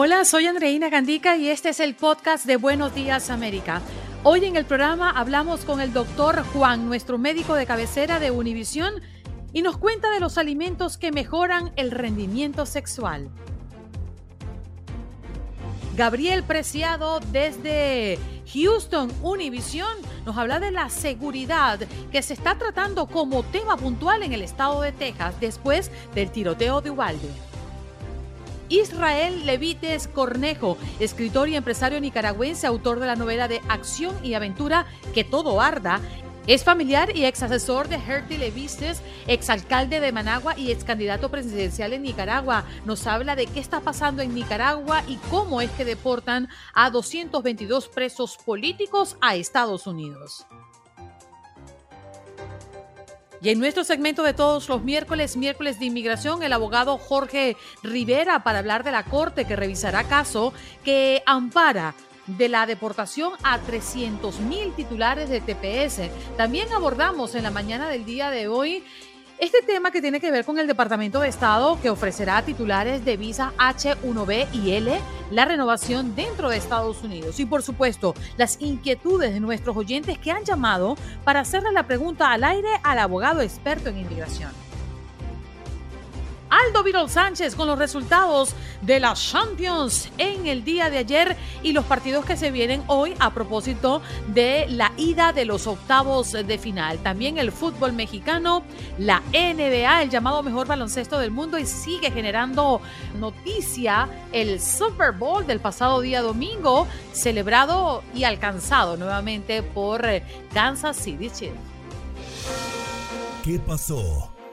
Hola, soy Andreina Gandica y este es el podcast de Buenos Días América. Hoy en el programa hablamos con el doctor Juan, nuestro médico de cabecera de Univisión, y nos cuenta de los alimentos que mejoran el rendimiento sexual. Gabriel Preciado desde Houston, Univisión, nos habla de la seguridad que se está tratando como tema puntual en el estado de Texas después del tiroteo de Ubalde. Israel Levites Cornejo, escritor y empresario nicaragüense, autor de la novela de acción y aventura Que todo arda, es familiar y ex asesor de Herty Levites, exalcalde de Managua y ex candidato presidencial en Nicaragua. Nos habla de qué está pasando en Nicaragua y cómo es que deportan a 222 presos políticos a Estados Unidos. Y en nuestro segmento de todos los miércoles, miércoles de inmigración, el abogado Jorge Rivera para hablar de la corte que revisará caso que ampara de la deportación a 300 mil titulares de TPS. También abordamos en la mañana del día de hoy este tema que tiene que ver con el Departamento de Estado que ofrecerá a titulares de visa H1B y L la renovación dentro de Estados Unidos. Y por supuesto, las inquietudes de nuestros oyentes que han llamado para hacerle la pregunta al aire al abogado experto en inmigración. Aldo Virol Sánchez con los resultados de las Champions en el día de ayer y los partidos que se vienen hoy a propósito de la ida de los octavos de final. También el fútbol mexicano, la NBA, el llamado mejor baloncesto del mundo y sigue generando noticia el Super Bowl del pasado día domingo, celebrado y alcanzado nuevamente por Kansas City Chiefs. ¿Qué pasó?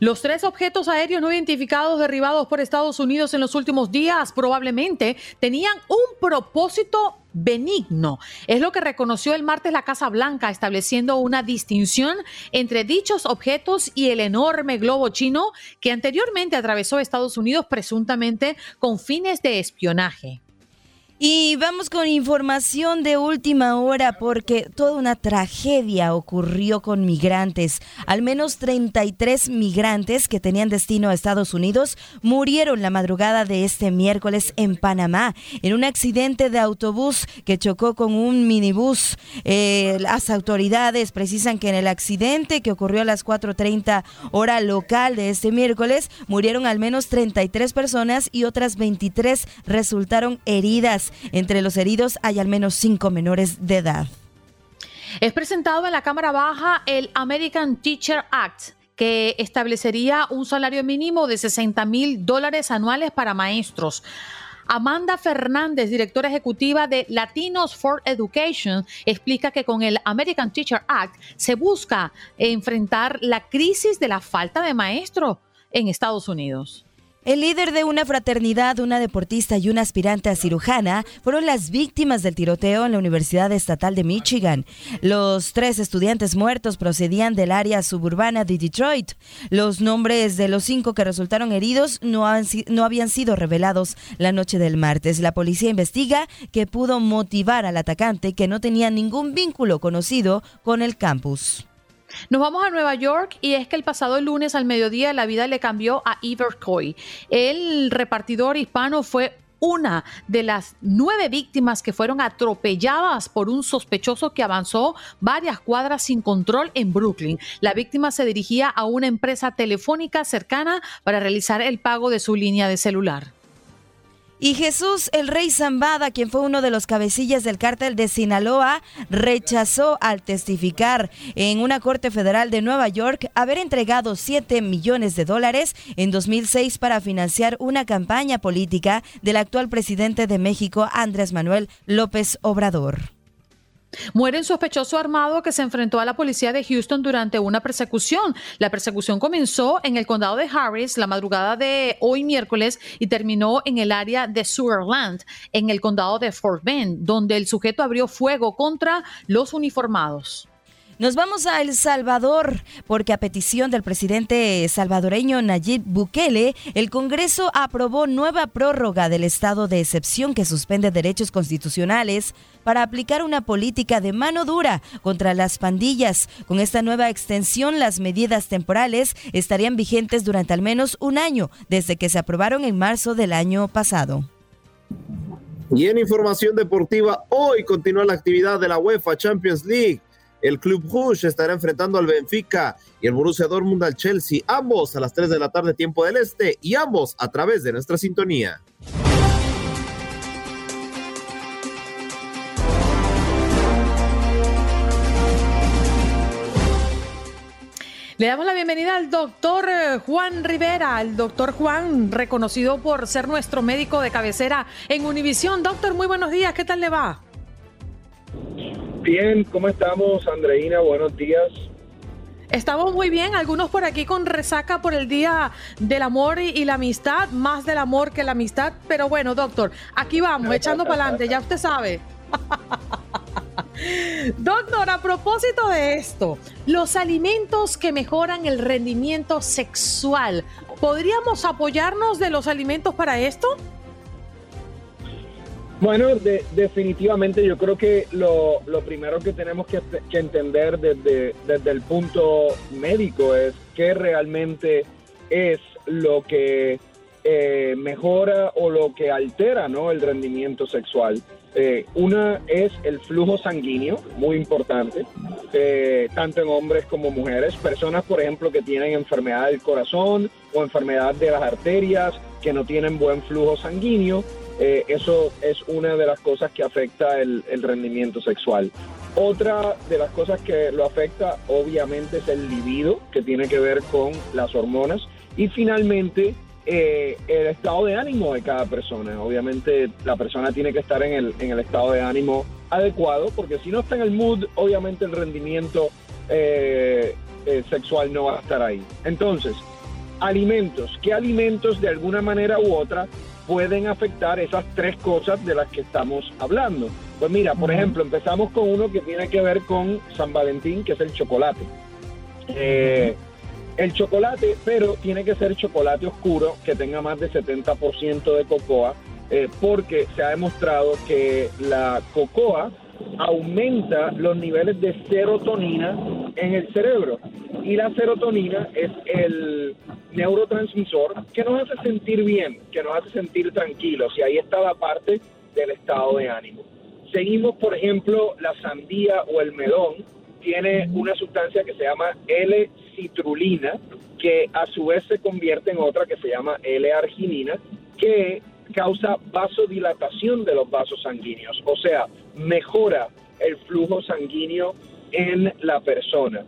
Los tres objetos aéreos no identificados derribados por Estados Unidos en los últimos días probablemente tenían un propósito benigno. Es lo que reconoció el martes la Casa Blanca, estableciendo una distinción entre dichos objetos y el enorme globo chino que anteriormente atravesó Estados Unidos presuntamente con fines de espionaje. Y vamos con información de última hora porque toda una tragedia ocurrió con migrantes. Al menos 33 migrantes que tenían destino a Estados Unidos murieron la madrugada de este miércoles en Panamá en un accidente de autobús que chocó con un minibús. Eh, las autoridades precisan que en el accidente que ocurrió a las 4.30 hora local de este miércoles murieron al menos 33 personas y otras 23 resultaron heridas. Entre los heridos hay al menos cinco menores de edad. Es presentado en la Cámara Baja el American Teacher Act, que establecería un salario mínimo de 60 mil dólares anuales para maestros. Amanda Fernández, directora ejecutiva de Latinos for Education, explica que con el American Teacher Act se busca enfrentar la crisis de la falta de maestros en Estados Unidos. El líder de una fraternidad, una deportista y una aspirante a cirujana fueron las víctimas del tiroteo en la Universidad Estatal de Michigan. Los tres estudiantes muertos procedían del área suburbana de Detroit. Los nombres de los cinco que resultaron heridos no, no habían sido revelados la noche del martes. La policía investiga que pudo motivar al atacante que no tenía ningún vínculo conocido con el campus. Nos vamos a Nueva York y es que el pasado lunes al mediodía la vida le cambió a Iver Coy. El repartidor hispano fue una de las nueve víctimas que fueron atropelladas por un sospechoso que avanzó varias cuadras sin control en Brooklyn. La víctima se dirigía a una empresa telefónica cercana para realizar el pago de su línea de celular. Y Jesús, el rey Zambada, quien fue uno de los cabecillas del cártel de Sinaloa, rechazó al testificar en una corte federal de Nueva York haber entregado 7 millones de dólares en 2006 para financiar una campaña política del actual presidente de México, Andrés Manuel López Obrador. Muere un sospechoso armado que se enfrentó a la policía de Houston durante una persecución. La persecución comenzó en el condado de Harris la madrugada de hoy miércoles y terminó en el área de Sugarland, en el condado de Fort Bend, donde el sujeto abrió fuego contra los uniformados. Nos vamos a El Salvador, porque a petición del presidente salvadoreño Nayib Bukele, el Congreso aprobó nueva prórroga del estado de excepción que suspende derechos constitucionales para aplicar una política de mano dura contra las pandillas. Con esta nueva extensión, las medidas temporales estarían vigentes durante al menos un año, desde que se aprobaron en marzo del año pasado. Y en información deportiva, hoy continúa la actividad de la UEFA Champions League. El Club Rouge estará enfrentando al Benfica y el Borussia Dortmund al Chelsea, ambos a las 3 de la tarde tiempo del este y ambos a través de nuestra sintonía. Le damos la bienvenida al doctor eh, Juan Rivera, el doctor Juan, reconocido por ser nuestro médico de cabecera en Univisión. Doctor, muy buenos días, ¿qué tal le va? Bien, ¿cómo estamos, Andreina? Buenos días. Estamos muy bien, algunos por aquí con resaca por el Día del Amor y, la Amistad, más del amor que la amistad, pero bueno, doctor, aquí vamos, echando para adelante, ya usted sabe. Doctor, a propósito de esto, los alimentos que mejoran el rendimiento sexual, ¿podríamos apoyarnos de los alimentos para esto? Bueno, definitivamente yo creo que lo, primero que tenemos que, entender desde, desde, el punto médico es qué realmente es lo que eh, mejora o lo que altera ¿no? el rendimiento sexual. Eh, una es el flujo sanguíneo, muy importante, eh, tanto en hombres como mujeres. Personas, por ejemplo, que tienen enfermedad del corazón o enfermedad de las arterias, que no tienen buen flujo sanguíneo, eh, eso es una de las cosas que afecta el, rendimiento sexual. Otra de las cosas que lo afecta obviamente es el libido, que tiene que ver con las hormonas. Y finalmente, eh, el estado de ánimo de cada persona. Obviamente la persona tiene que estar en el, en el estado de ánimo adecuado, porque si no está en el mood, obviamente el rendimiento eh, sexual no va a estar ahí. Entonces, alimentos. ¿Qué alimentos de alguna manera u otra pueden afectar esas tres cosas de las que estamos hablando. Pues mira, por ejemplo, empezamos con uno que tiene que ver con San Valentín, que es el chocolate. Eh, el chocolate, pero tiene que ser chocolate oscuro, que tenga más de 70% de cocoa, eh, porque se ha demostrado que la cocoa aumenta los niveles de serotonina en el cerebro. Y la serotonina es el neurotransmisor que nos hace sentir bien, que nos hace sentir tranquilos. Y ahí está la parte del estado de ánimo. Seguimos, por ejemplo, la sandía o el melón tiene una sustancia que se llama L-citrulina, que a su vez se convierte en otra que se llama L-arginina, que causa vasodilatación de los vasos sanguíneos, o sea, mejora el flujo sanguíneo en la persona.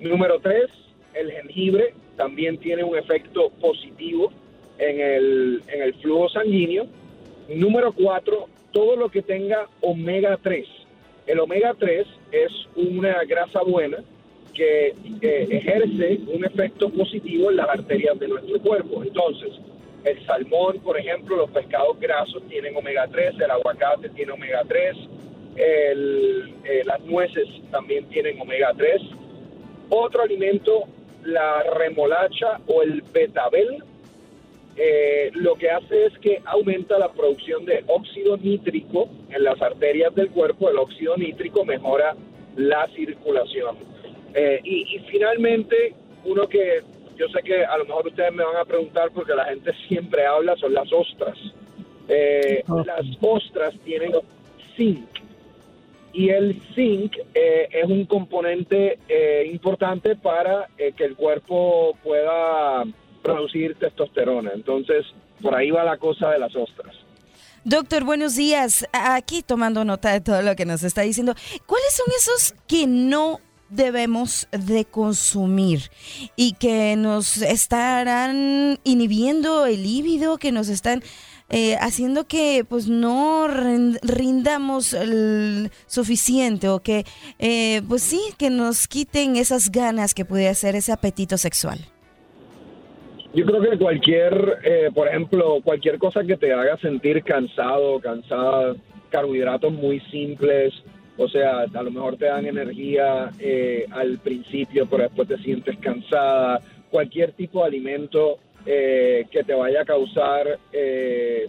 Número tres, el jengibre también tiene un efecto positivo en el, en el flujo sanguíneo. Número cuatro, todo lo que tenga omega 3. El omega 3 es una grasa buena que ejerce un efecto positivo en las arterias de nuestro cuerpo. Entonces, el salmón, por ejemplo, los pescados grasos tienen omega 3, el aguacate tiene omega 3, eh, las nueces también tienen omega 3. Otro alimento, la remolacha o el betabel, eh, lo que hace es que aumenta la producción de óxido nítrico en las arterias del cuerpo. El óxido nítrico mejora la circulación. Eh, y finalmente, uno que yo sé que a lo mejor ustedes me van a preguntar porque la gente siempre habla, son las ostras. Eh, las ostras tienen zinc y el zinc eh, es un componente eh, importante para eh, que el cuerpo pueda producir testosterona. Entonces, por ahí va la cosa de las ostras. Doctor, buenos días. Aquí tomando nota de todo lo que nos está diciendo. ¿Cuáles son esos que no debemos de consumir y que nos estarán inhibiendo el líbido, que nos están eh, haciendo que pues no rindamos el suficiente o que eh, pues sí, que nos quiten esas ganas que pudiera ser ese apetito sexual? Yo creo que cualquier, eh, por ejemplo, cualquier cosa que te haga sentir cansado, cansada, carbohidratos muy simples, o sea, a lo mejor te dan energía al principio, pero después te sientes cansada. Cualquier tipo de alimento eh, que te vaya a causar eh,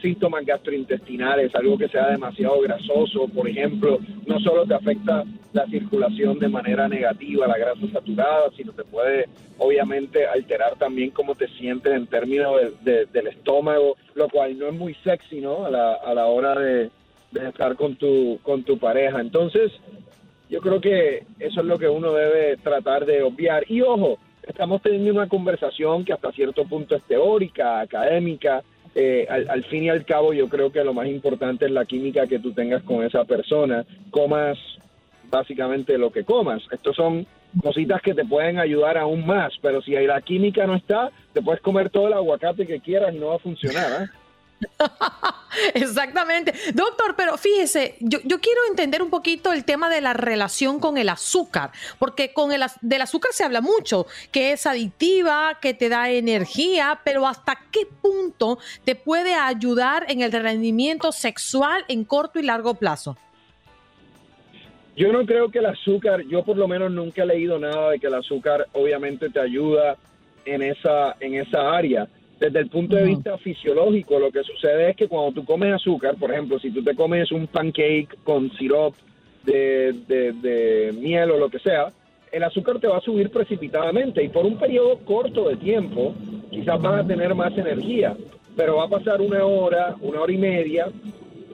síntomas gastrointestinales, algo que sea demasiado grasoso, por ejemplo, no solo te afecta la circulación de manera negativa, la grasa saturada, sino te puede obviamente alterar también cómo te sientes en términos del estómago, lo cual no es muy sexy, ¿no? A la, a la hora de, de estar con tu, con tu pareja. Entonces, yo creo que eso es lo que uno debe tratar de obviar. Y ojo, estamos teniendo una conversación que hasta cierto punto es teórica, académica. Eh, al, fin y al cabo, yo creo que lo más importante es la química que tú tengas con esa persona. Comas básicamente lo que comas. Estos son cositas que te pueden ayudar aún más, pero si la química no está, te puedes comer todo el aguacate que quieras y no va a funcionar. ¿eh? Exactamente. Doctor, pero fíjese, yo, quiero entender un poquito el tema de la relación con el azúcar, porque con el del azúcar se habla mucho, que es adictiva, que te da energía, pero ¿hasta qué punto te puede ayudar en el rendimiento sexual en corto y largo plazo? Yo no creo que el azúcar, yo por lo menos nunca he leído nada de que el azúcar obviamente te ayuda en esa, en esa área desde el punto de vista fisiológico, lo que sucede es que cuando tú comes azúcar, por ejemplo, si tú te comes un pancake con sirop de, miel o lo que sea, el azúcar te va a subir precipitadamente y por un periodo corto de tiempo quizás vas a tener más energía, pero va a pasar una hora, una hora y media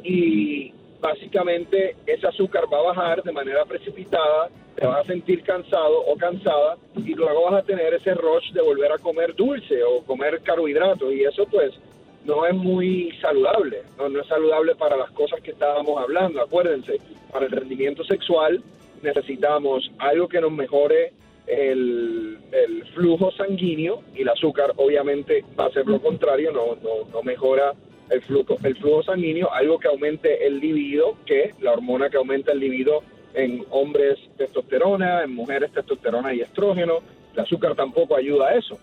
y básicamente ese azúcar va a bajar de manera precipitada te vas a sentir cansado o cansada y luego vas a tener ese rush de volver a comer dulce o comer carbohidratos. Y eso pues no es muy saludable, no, no es saludable para las cosas que estábamos hablando, acuérdense, para el rendimiento sexual necesitamos algo que nos mejore el, el, flujo sanguíneo y el azúcar obviamente va a ser lo contrario, no, no, no mejora el flujo, el flujo sanguíneo, algo que aumente el libido, que la hormona que aumenta el libido en hombres testosterona, en mujeres testosterona y estrógeno. El azúcar tampoco ayuda a eso.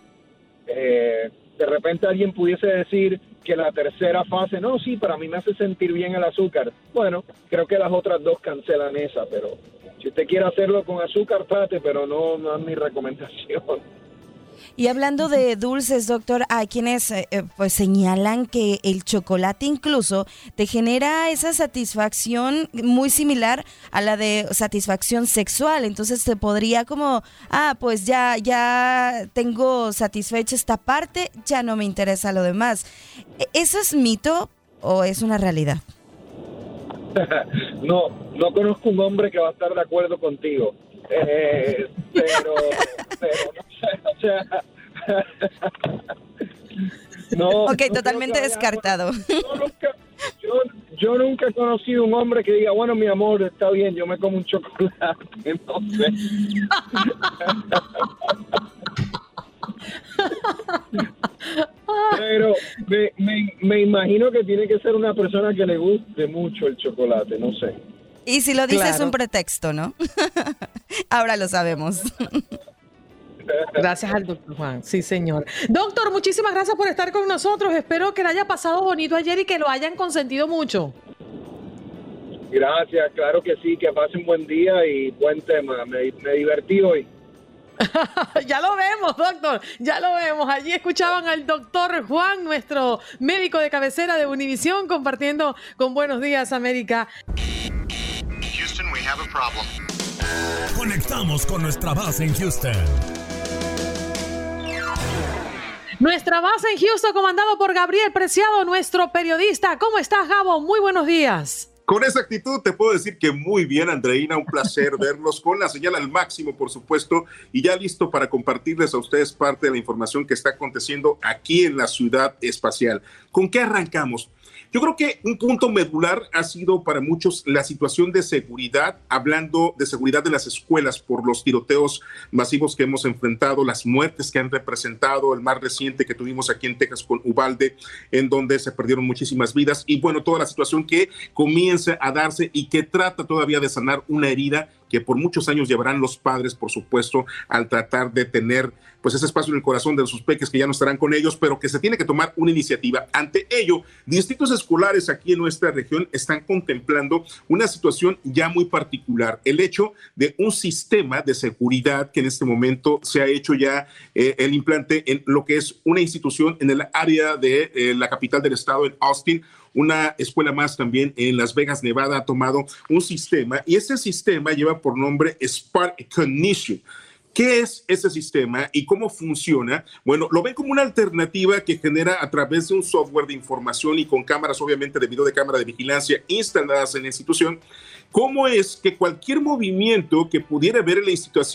Eh, de repente alguien pudiese decir que la tercera fase, no, sí, para mí me hace sentir bien el azúcar. Bueno, creo que las otras dos cancelan esa, pero si usted quiere hacerlo con azúcar, trate, pero no, no es mi recomendación. Y hablando de dulces, doctor, hay quienes eh, eh, pues señalan que el chocolate incluso te genera esa satisfacción muy similar a la de satisfacción sexual. Entonces te podría como, ah, pues ya, ya tengo satisfecha esta parte, ya no me interesa lo demás. ¿E-, ¿Eso es mito o es una realidad? no, no conozco un hombre que va a estar de acuerdo contigo. Eh, pero, pero o sea, no. Ok, totalmente descartado. Yo nunca, he conocido un hombre que diga, bueno, mi amor, está bien, yo me como un chocolate. No sé. Pero me, me, me, imagino que tiene que ser una persona que le guste mucho el chocolate, no sé. Y si lo dices es un pretexto, ¿no? Ahora lo sabemos. Gracias al doctor Juan, sí señor. Doctor, muchísimas gracias por estar con nosotros. Espero que le haya pasado bonito ayer y que lo hayan consentido mucho. Gracias, claro que sí, que pasen buen día y buen tema. Me, me divertí hoy. ya lo vemos, doctor, ya lo vemos. Allí escuchaban al doctor Juan, nuestro médico de cabecera de Univisión, compartiendo con Buenos Días América. Conectamos con nuestra base en Houston. Nuestra base en Houston, comandado por Gabriel Preciado, nuestro periodista. ¿Cómo estás, Gabo? Muy buenos días. Con esa actitud te puedo decir que muy bien, Andreina, un placer verlos con la señal al máximo, por supuesto, y ya listo para compartirles a ustedes parte de la información que está aconteciendo aquí en la ciudad espacial. ¿Con qué arrancamos? Yo creo que un punto medular ha sido para muchos la situación de seguridad, hablando de seguridad de las escuelas por los tiroteos masivos que hemos enfrentado, las muertes que han representado, el más reciente que tuvimos aquí en Texas con Ubalde, en donde se perdieron muchísimas vidas, y bueno, toda la situación que comienza a darse y que trata todavía de sanar una herida que por muchos años llevarán los padres, por supuesto, al tratar de tener pues ese espacio en el corazón de sus peques que ya no estarán con ellos, pero que se tiene que tomar una iniciativa. Ante ello, distritos escolares aquí en nuestra región están contemplando una situación ya muy particular, el hecho de un sistema de seguridad que en este momento se ha hecho ya eh, el implante en lo que es una institución en el área de eh, la capital del estado, en Austin, una escuela más también en Las Vegas, Nevada, ha tomado un sistema y ese sistema lleva por nombre Spark Cognition. ¿Qué es ese sistema y cómo funciona? Bueno, lo ven como una alternativa que genera a través de un software de información y con cámaras, obviamente, de video de cámara de vigilancia instaladas en la institución, cómo es que cualquier movimiento que pudiera ver en la,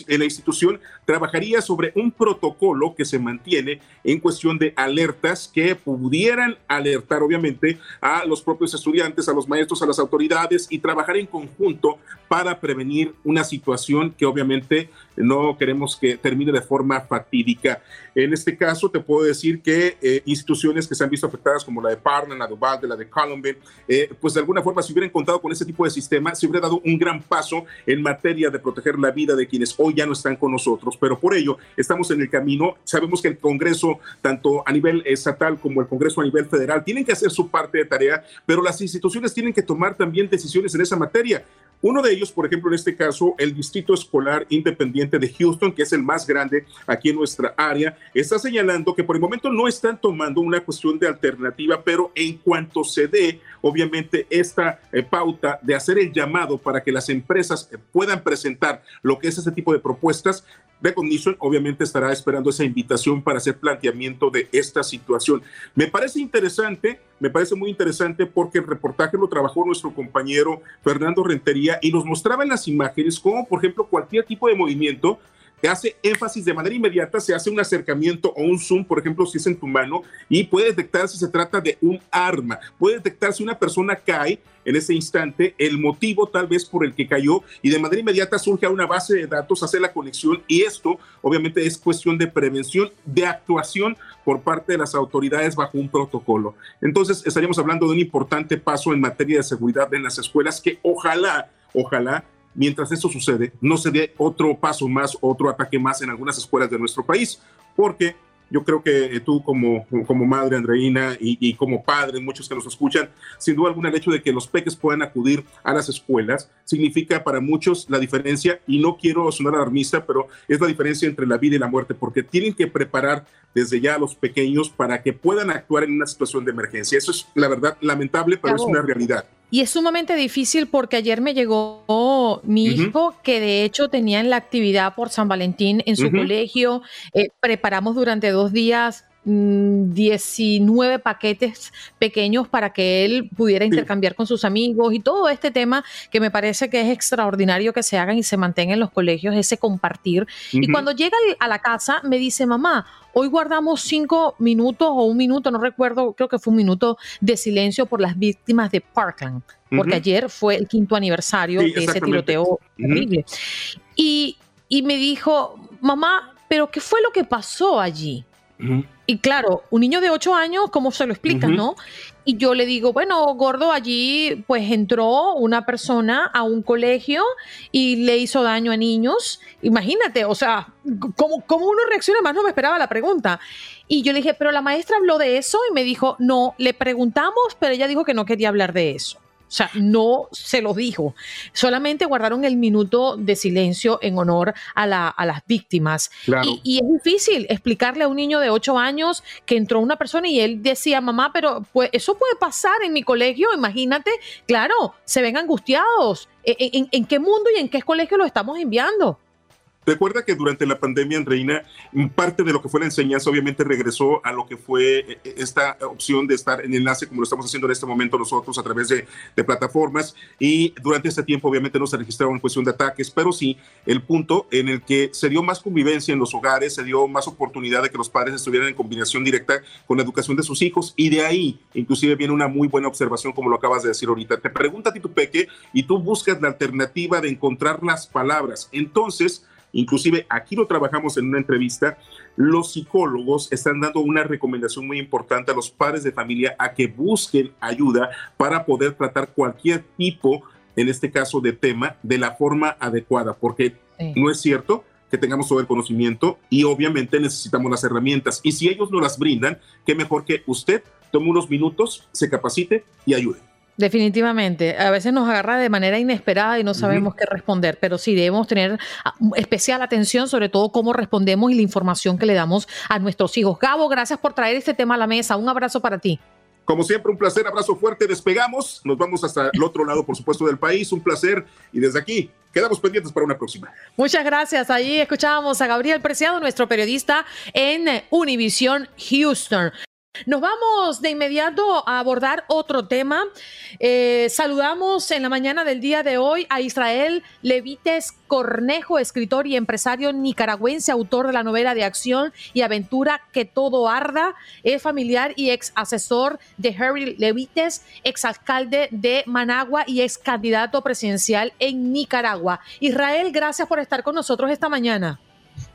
en la institución trabajaría sobre un protocolo que se mantiene en cuestión de alertas que pudieran alertar, obviamente, a los propios estudiantes, a los maestros, a las autoridades y trabajar en conjunto para prevenir una situación que obviamente no queremos que termine de forma fatídica. En este caso, te puedo decir que eh, instituciones que se han visto afectadas, como la de Parna, la de Uvalde, la de Columbine, eh, pues de alguna forma, si hubieran contado con ese tipo de sistema, se hubiera dado un gran paso en materia de proteger la vida de quienes hoy ya no están con nosotros. Pero por ello, estamos en el camino. Sabemos que el Congreso, tanto a nivel estatal como el Congreso a nivel federal, tienen que hacer su parte de tarea, pero las instituciones tienen que tomar también decisiones en esa materia. Uno de ellos, por ejemplo, en este caso, el Distrito Escolar Independiente de Houston, que es el más grande aquí en nuestra área, está señalando que por el momento no están tomando una cuestión de alternativa, pero en cuanto se dé, obviamente, esta eh, pauta de hacer el llamado para que las empresas eh, puedan presentar lo que es ese tipo de propuestas, Recognition obviamente estará esperando esa invitación para hacer planteamiento de esta situación. Me parece interesante, me parece muy interesante porque el reportaje lo trabajó nuestro compañero Fernando Rentería y nos mostraba en las imágenes cómo, por ejemplo, cualquier tipo de movimiento hace énfasis de manera inmediata, se hace un acercamiento o un zoom, por ejemplo, si es en tu mano, y puede detectar si se trata de un arma, puede detectar si una persona cae en ese instante, el motivo tal vez por el que cayó, y de manera inmediata surge a una base de datos, hace la conexión, y esto obviamente es cuestión de prevención, de actuación por parte de las autoridades bajo un protocolo. Entonces, estaríamos hablando de un importante paso en materia de seguridad en las escuelas que ojalá, ojalá mientras eso sucede, no se dé otro paso más, otro ataque más en algunas escuelas de nuestro país, porque yo creo que eh, tú como, como madre, Andreina, y, como padre, muchos que nos escuchan, sin duda alguna el hecho de que los peques puedan acudir a las escuelas significa para muchos la diferencia, y no quiero sonar alarmista, pero es la diferencia entre la vida y la muerte, porque tienen que preparar desde ya a los pequeños para que puedan actuar en una situación de emergencia. Eso es la verdad lamentable, pero es una realidad. Y es sumamente difícil porque ayer me llegó mi hijo, que de hecho tenía en la actividad por San Valentín en su colegio. Eh, preparamos durante dos días 19 mm, paquetes pequeños para que él pudiera intercambiar con sus amigos y todo este tema que me parece que es extraordinario que se hagan y se mantengan en los colegios, ese compartir. Y cuando llega a la casa me dice, mamá, hoy guardamos cinco minutos o un minuto, no recuerdo, creo que fue un minuto de silencio por las víctimas de Parkland, porque ayer fue el quinto aniversario de ese tiroteo horrible. Y, y me dijo, mamá, pero ¿qué fue lo que pasó allí? Y claro, un niño de 8 años, ¿cómo se lo explicas, no? Y yo le digo, bueno, gordo, allí pues entró una persona a un colegio y le hizo daño a niños. Imagínate, o sea, ¿cómo, cómo uno reacciona? Más no me esperaba la pregunta. Y yo le dije, pero la maestra habló de eso y me dijo, no, le preguntamos, pero ella dijo que no quería hablar de eso. O sea, no se lo dijo. Solamente guardaron el minuto de silencio en honor a, las víctimas. Y, es difícil explicarle a un niño de 8 años que entró una persona y él decía, mamá, pero pues eso puede pasar en mi colegio, imagínate. Claro, se ven angustiados. ¿En, en qué mundo y en qué colegio lo estamos enviando? Recuerda que durante la pandemia, Andreina, parte de lo que fue la enseñanza obviamente regresó a lo que fue eh, esta opción de estar en enlace, como lo estamos haciendo en este momento nosotros a través de, plataformas. Y durante este tiempo, obviamente, no se registraron cuestión de ataques, pero sí el punto en el que se dio más convivencia en los hogares, se dio más oportunidad de que los padres estuvieran en combinación directa con la educación de sus hijos. Y de ahí, inclusive, viene una muy buena observación, como lo acabas de decir ahorita. Te pregunta a tu peque y tú buscas la alternativa de encontrar las palabras. Entonces, Inclusive aquí lo trabajamos en una entrevista, los psicólogos están dando una recomendación muy importante a los padres de familia a que busquen ayuda para poder tratar cualquier tipo, en este caso de tema, de la forma adecuada, porque no es cierto que tengamos todo el conocimiento y obviamente necesitamos las herramientas. Y si ellos no las brindan, qué mejor que usted tome unos minutos, se capacite y ayude. Definitivamente. A veces nos agarra de manera inesperada y no sabemos qué responder, pero sí debemos tener ah, especial atención sobre todo cómo respondemos y la información que le damos a nuestros hijos. Gabo, gracias por traer este tema a la mesa. Un abrazo para ti. Como siempre, un placer, abrazo fuerte, despegamos, nos vamos hasta el otro lado, por supuesto, del país, un placer, y desde aquí quedamos pendientes para una próxima. Muchas gracias. Ahí escuchábamos a Gabriel Preciado, nuestro periodista en Univision Houston. Nos vamos de inmediato a abordar otro tema. Eh, saludamos en la mañana del día de hoy a Israel Levites Cornejo, escritor y empresario nicaragüense, autor de la novela de acción y aventura Que todo arda. Es familiar y ex asesor de Harry Levites, ex alcalde de Managua y ex candidato presidencial en Nicaragua. Israel, gracias por estar con nosotros esta mañana.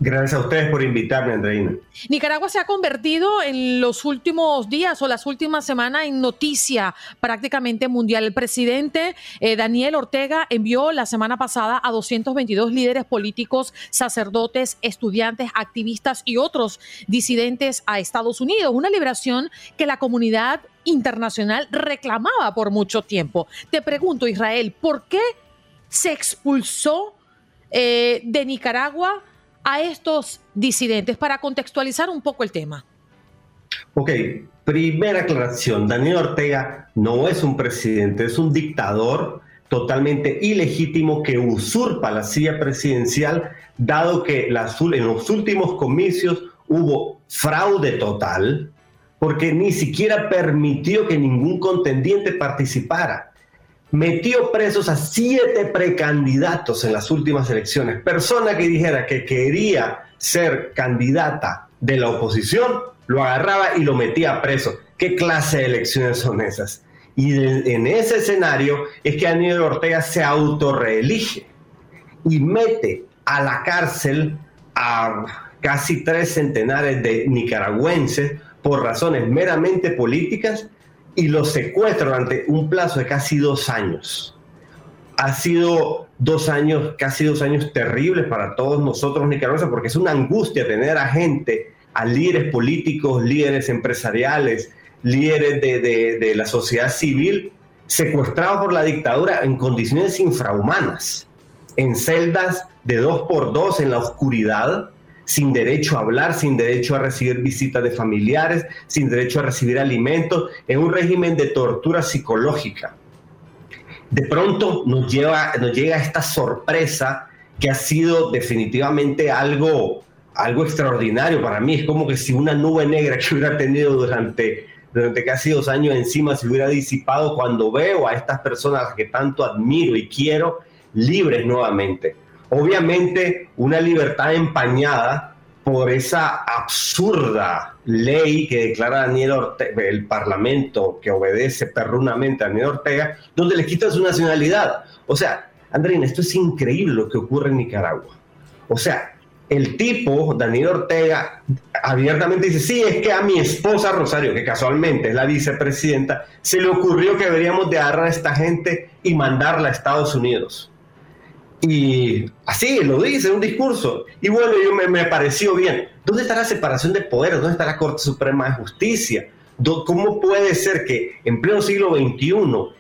Gracias a ustedes por invitarme, Andreina. Nicaragua se ha convertido en los últimos días o las últimas semanas en noticia prácticamente mundial. El presidente eh, Daniel Ortega envió la semana pasada a 222 líderes políticos, sacerdotes, estudiantes, activistas y otros disidentes a Estados Unidos. Una liberación que la comunidad internacional reclamaba por mucho tiempo. Te pregunto, Israel, ¿por qué se expulsó eh, de Nicaragua? A estos disidentes para contextualizar un poco el tema? Ok, primera aclaración, Daniel Ortega no es un presidente, es un dictador totalmente ilegítimo que usurpa la silla presidencial, dado que en los últimos comicios hubo fraude total, porque ni siquiera permitió que ningún contendiente participara metió presos a siete precandidatos en las últimas elecciones. Persona que dijera que quería ser candidata de la oposición, lo agarraba y lo metía preso. ¿Qué clase de elecciones son esas? Y en ese escenario es que Aníbal Ortega se autorreelige y mete a la cárcel a casi tres centenares de nicaragüenses por razones meramente políticas y lo secuestra durante un plazo de casi dos años. Ha sido dos años, casi dos años terribles para todos nosotros nicaragüenses, porque es una angustia tener a gente, a líderes políticos, líderes empresariales, líderes de, de la sociedad civil, secuestrados por la dictadura en condiciones infrahumanas, en celdas de dos por dos en la oscuridad, sin derecho a hablar, sin derecho a recibir visitas de familiares, sin derecho a recibir alimentos, en un régimen de tortura psicológica. De pronto nos, lleva, nos llega esta sorpresa que ha sido definitivamente algo, algo extraordinario para mí. Es como que si una nube negra que hubiera tenido durante, durante casi dos años encima se hubiera disipado cuando veo a estas personas que tanto admiro y quiero libres nuevamente. Obviamente una libertad empañada por esa absurda ley que declara Daniel Ortega, el Parlamento que obedece perrunamente a Daniel Ortega, donde le quitan su nacionalidad. O sea, Andrés, esto es increíble lo que ocurre en Nicaragua. O sea, el tipo, Daniel Ortega, abiertamente dice, sí, es que a mi esposa Rosario, que casualmente es la vicepresidenta, se le ocurrió que deberíamos de agarrar a esta gente y mandarla a Estados Unidos. Y así lo dice en un discurso. Y bueno, yo me, me, pareció bien. ¿Dónde está la separación de poderes? ¿Dónde está la Corte Suprema de Justicia? ¿Cómo puede ser que en pleno siglo XXI,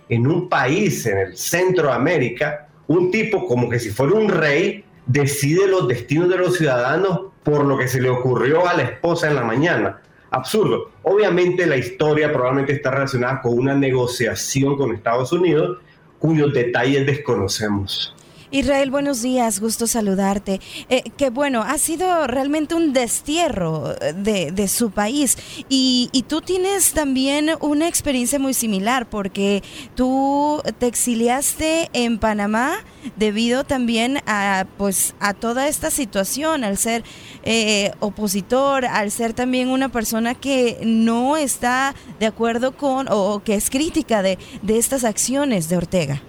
en un país en el centro de América, un tipo como que si fuera un rey decide los destinos de los ciudadanos por lo que se le ocurrió a la esposa en la mañana? Absurdo. Obviamente la historia probablemente está relacionada con una negociación con Estados Unidos cuyos detalles desconocemos. Israel, buenos días, gusto saludarte. Eh, que bueno, ha sido realmente un destierro eh, de, su país y, y, tú tienes también una experiencia muy similar porque tú te exiliaste en Panamá debido también a pues a toda esta situación, al ser eh, opositor, al ser también una persona que no está de acuerdo con o que es crítica de, de estas acciones de Ortega.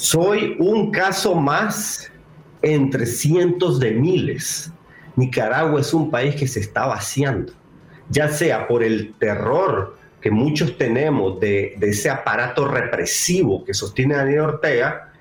Soy un caso más entre cientos de miles. Nicaragua es un país que se está vaciando, ya sea por el terror que muchos tenemos de, ese aparato represivo que sostiene Daniel Ortega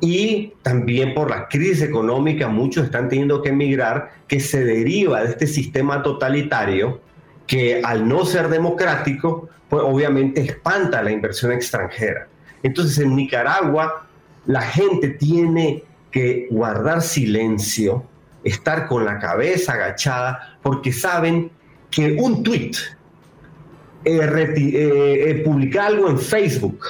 y también por la crisis económica, muchos están teniendo que emigrar, que se deriva de este sistema totalitario que al no ser democrático, pues obviamente espanta la inversión extranjera. Entonces en Nicaragua la gente tiene que guardar silencio, estar con la cabeza agachada, porque saben que un tweet, eh, eh, eh, publicar algo en Facebook,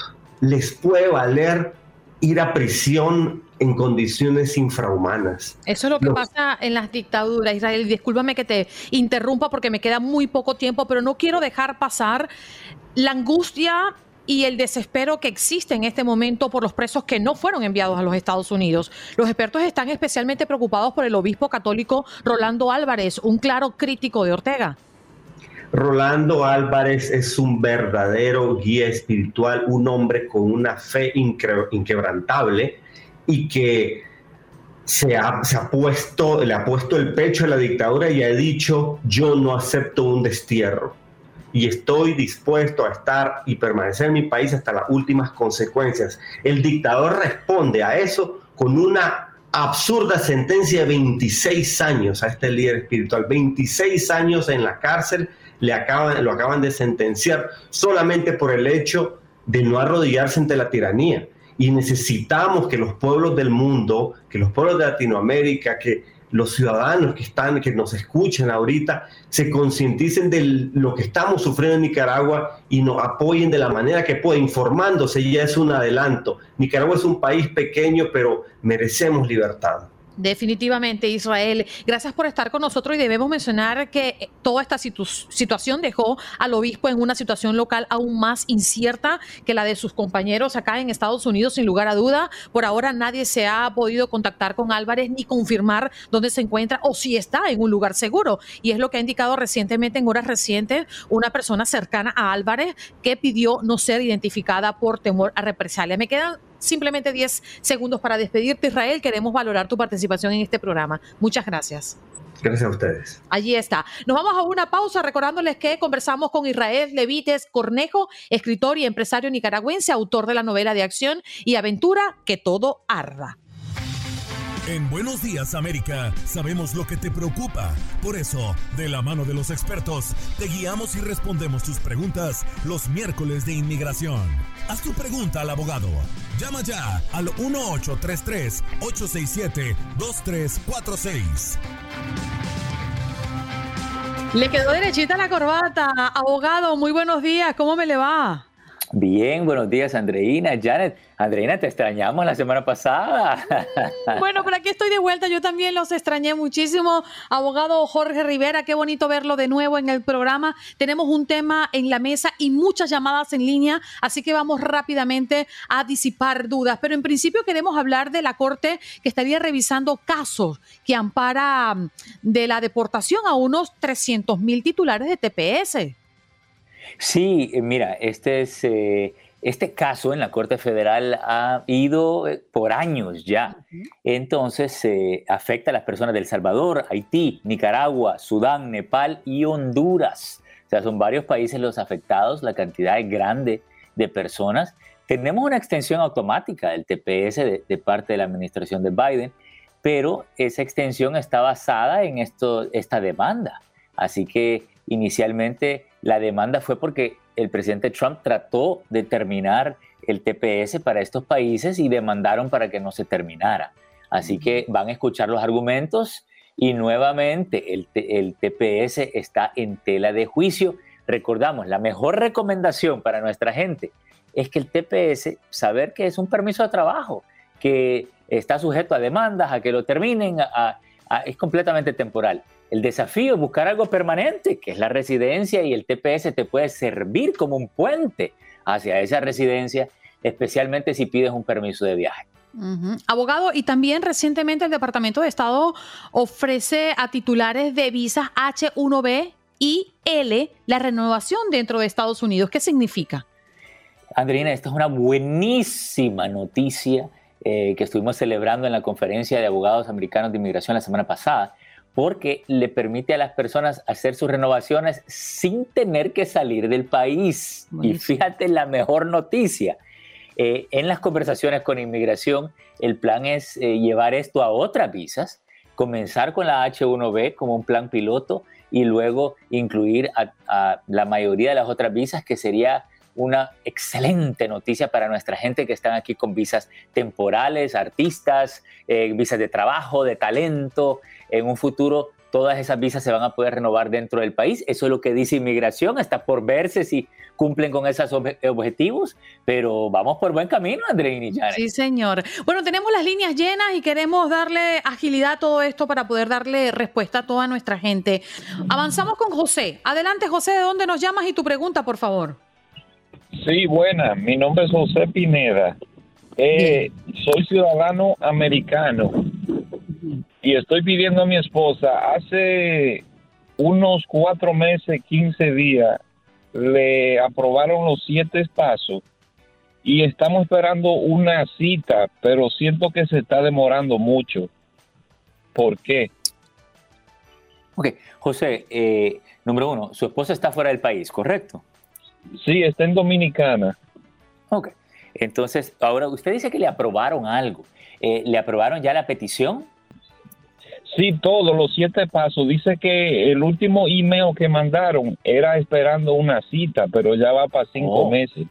les puede valer ir a prisión en condiciones infrahumanas. Eso es lo que pasa en las dictaduras, Israel. Discúlpame que te interrumpa porque me queda muy poco tiempo, pero no quiero dejar pasar la angustia y el desespero que existe en este momento por los presos que no fueron enviados a los Estados Unidos. Los expertos están especialmente preocupados por el obispo católico Rolando Álvarez, un claro crítico de Ortega. Rolando Álvarez es un verdadero guía espiritual, un hombre con una fe inquebrantable y que se ha, puesto, le ha puesto el pecho a la dictadura y ha dicho, yo no acepto un destierro y estoy dispuesto a estar y permanecer en mi país hasta las últimas consecuencias. El dictador responde a eso con una absurda sentencia de 26 años a este líder espiritual, 26 años en la cárcel, le acaban, lo acaban de sentenciar solamente por el hecho de no arrodillarse ante la tiranía. Y necesitamos que los pueblos del mundo, que los pueblos de Latinoamérica, que los ciudadanos que están, que nos escuchan ahorita, se concienticen de lo que estamos sufriendo en Nicaragua y nos apoyen de la manera que pueda, informándose ya es un adelanto. Nicaragua es un país pequeño, pero merecemos libertad. Definitivamente, Israel. Gracias por estar con nosotros y debemos mencionar que toda esta situación dejó al obispo en una situación local aún más incierta que la de sus compañeros acá en Estados Unidos, sin lugar a duda. Por ahora nadie se ha podido contactar con Álvarez ni confirmar dónde se encuentra o si está en un lugar seguro. Y es lo que ha indicado recientemente, en horas recientes, una persona cercana a Álvarez que pidió no ser identificada por temor a represalia. Me quedan simplemente 10 segundos para despedirte, Israel. Queremos valorar tu participación en este programa. Muchas gracias. Gracias a ustedes. Allí está. Nos vamos a una pausa recordándoles que conversamos con Israel Levites Cornejo, escritor y empresario nicaragüense, autor de la novela de acción y aventura Que todo arda. En Buenos Días América sabemos lo que te preocupa. Por eso, de la mano de los expertos, te guiamos y respondemos tus preguntas los miércoles de inmigración. Haz tu pregunta al abogado. Llama ya al 1833-867-2346. Le quedó derechita la corbata. Abogado, muy buenos días. ¿Cómo me le va? Bien, buenos días, Andreina, Janet. Andreina, te extrañamos la semana pasada. Bueno, pero aquí estoy de vuelta. Yo también los extrañé muchísimo. Abogado Jorge Rivera, qué bonito verlo de nuevo en el programa. Tenemos un tema en la mesa y muchas llamadas en línea, así que vamos rápidamente a disipar dudas. Pero en principio queremos hablar de la Corte que estaría revisando casos que ampara mm, de la deportación a unos 300 mil titulares de TPS. Sí, eh, mira, este, es, eh, este caso en la Corte Federal ha ido eh, por años ya. Entonces, afecta a las personas de El Salvador, Haití, Nicaragua, Sudán, Nepal y Honduras. O sea, son varios países los afectados, la cantidad es grande de personas. Tenemos una extensión automática del TPS de, de parte de la administración de Biden, pero esa extensión está basada en esto, esta demanda. Así que inicialmente la demanda fue porque el presidente Trump trató de terminar el TPS para estos países y demandaron para que no se terminara. Así que van a escuchar los argumentos y nuevamente el, el TPS está en tela de juicio. Recordamos, la mejor recomendación para nuestra gente es que el TPS, saber que es un permiso de trabajo, que está sujeto a demandas, a que lo terminen, es completamente temporal. El desafío es buscar algo permanente, que es la residencia y el TPS te puede servir como un puente hacia esa residencia, especialmente si pides un permiso de viaje. Abogado, y también recientemente el Departamento de Estado ofrece a titulares de visas H1B y L la renovación dentro de Estados Unidos. ¿Qué significa? Andrina, esta es una buenísima noticia eh, que estuvimos celebrando en la conferencia de abogados americanos de inmigración la semana pasada, porque le permite a las personas hacer sus renovaciones sin tener que salir del país. Y fíjate la mejor noticia. Eh, en las conversaciones con inmigración, el plan es eh, llevar esto a otras visas, comenzar con la H1B como un plan piloto y luego incluir a la mayoría de las otras visas, que sería una excelente noticia para nuestra gente que están aquí con visas temporales, artistas, eh, visas de trabajo, de talento. En un futuro todas esas visas se van a poder renovar dentro del país. Eso es lo que dice inmigración, está por verse si cumplen con esos objetivos, pero vamos por buen camino, Andreini. Sí, señor. Bueno, tenemos las líneas llenas y queremos darle agilidad a todo esto para poder darle respuesta a toda nuestra gente. Avanzamos con José. Adelante, José, ¿de dónde nos llamas y tu pregunta, por favor? Sí, buena. Mi nombre es José Pineda. Eh, soy ciudadano americano y estoy pidiendo a mi esposa hace unos cuatro meses, quince días, le aprobaron los siete pasos y estamos esperando una cita, pero siento que se está demorando mucho. ¿Por qué? Ok, José, eh, número uno, su esposa está fuera del país, ¿correcto? Sí, está en Dominicana. Ok. Entonces, ahora usted dice que le aprobaron algo. Eh, ¿Le aprobaron ya la petición? Sí, todos los siete pasos. Dice que el último email que mandaron era esperando una cita, pero ya va para cinco oh. meses.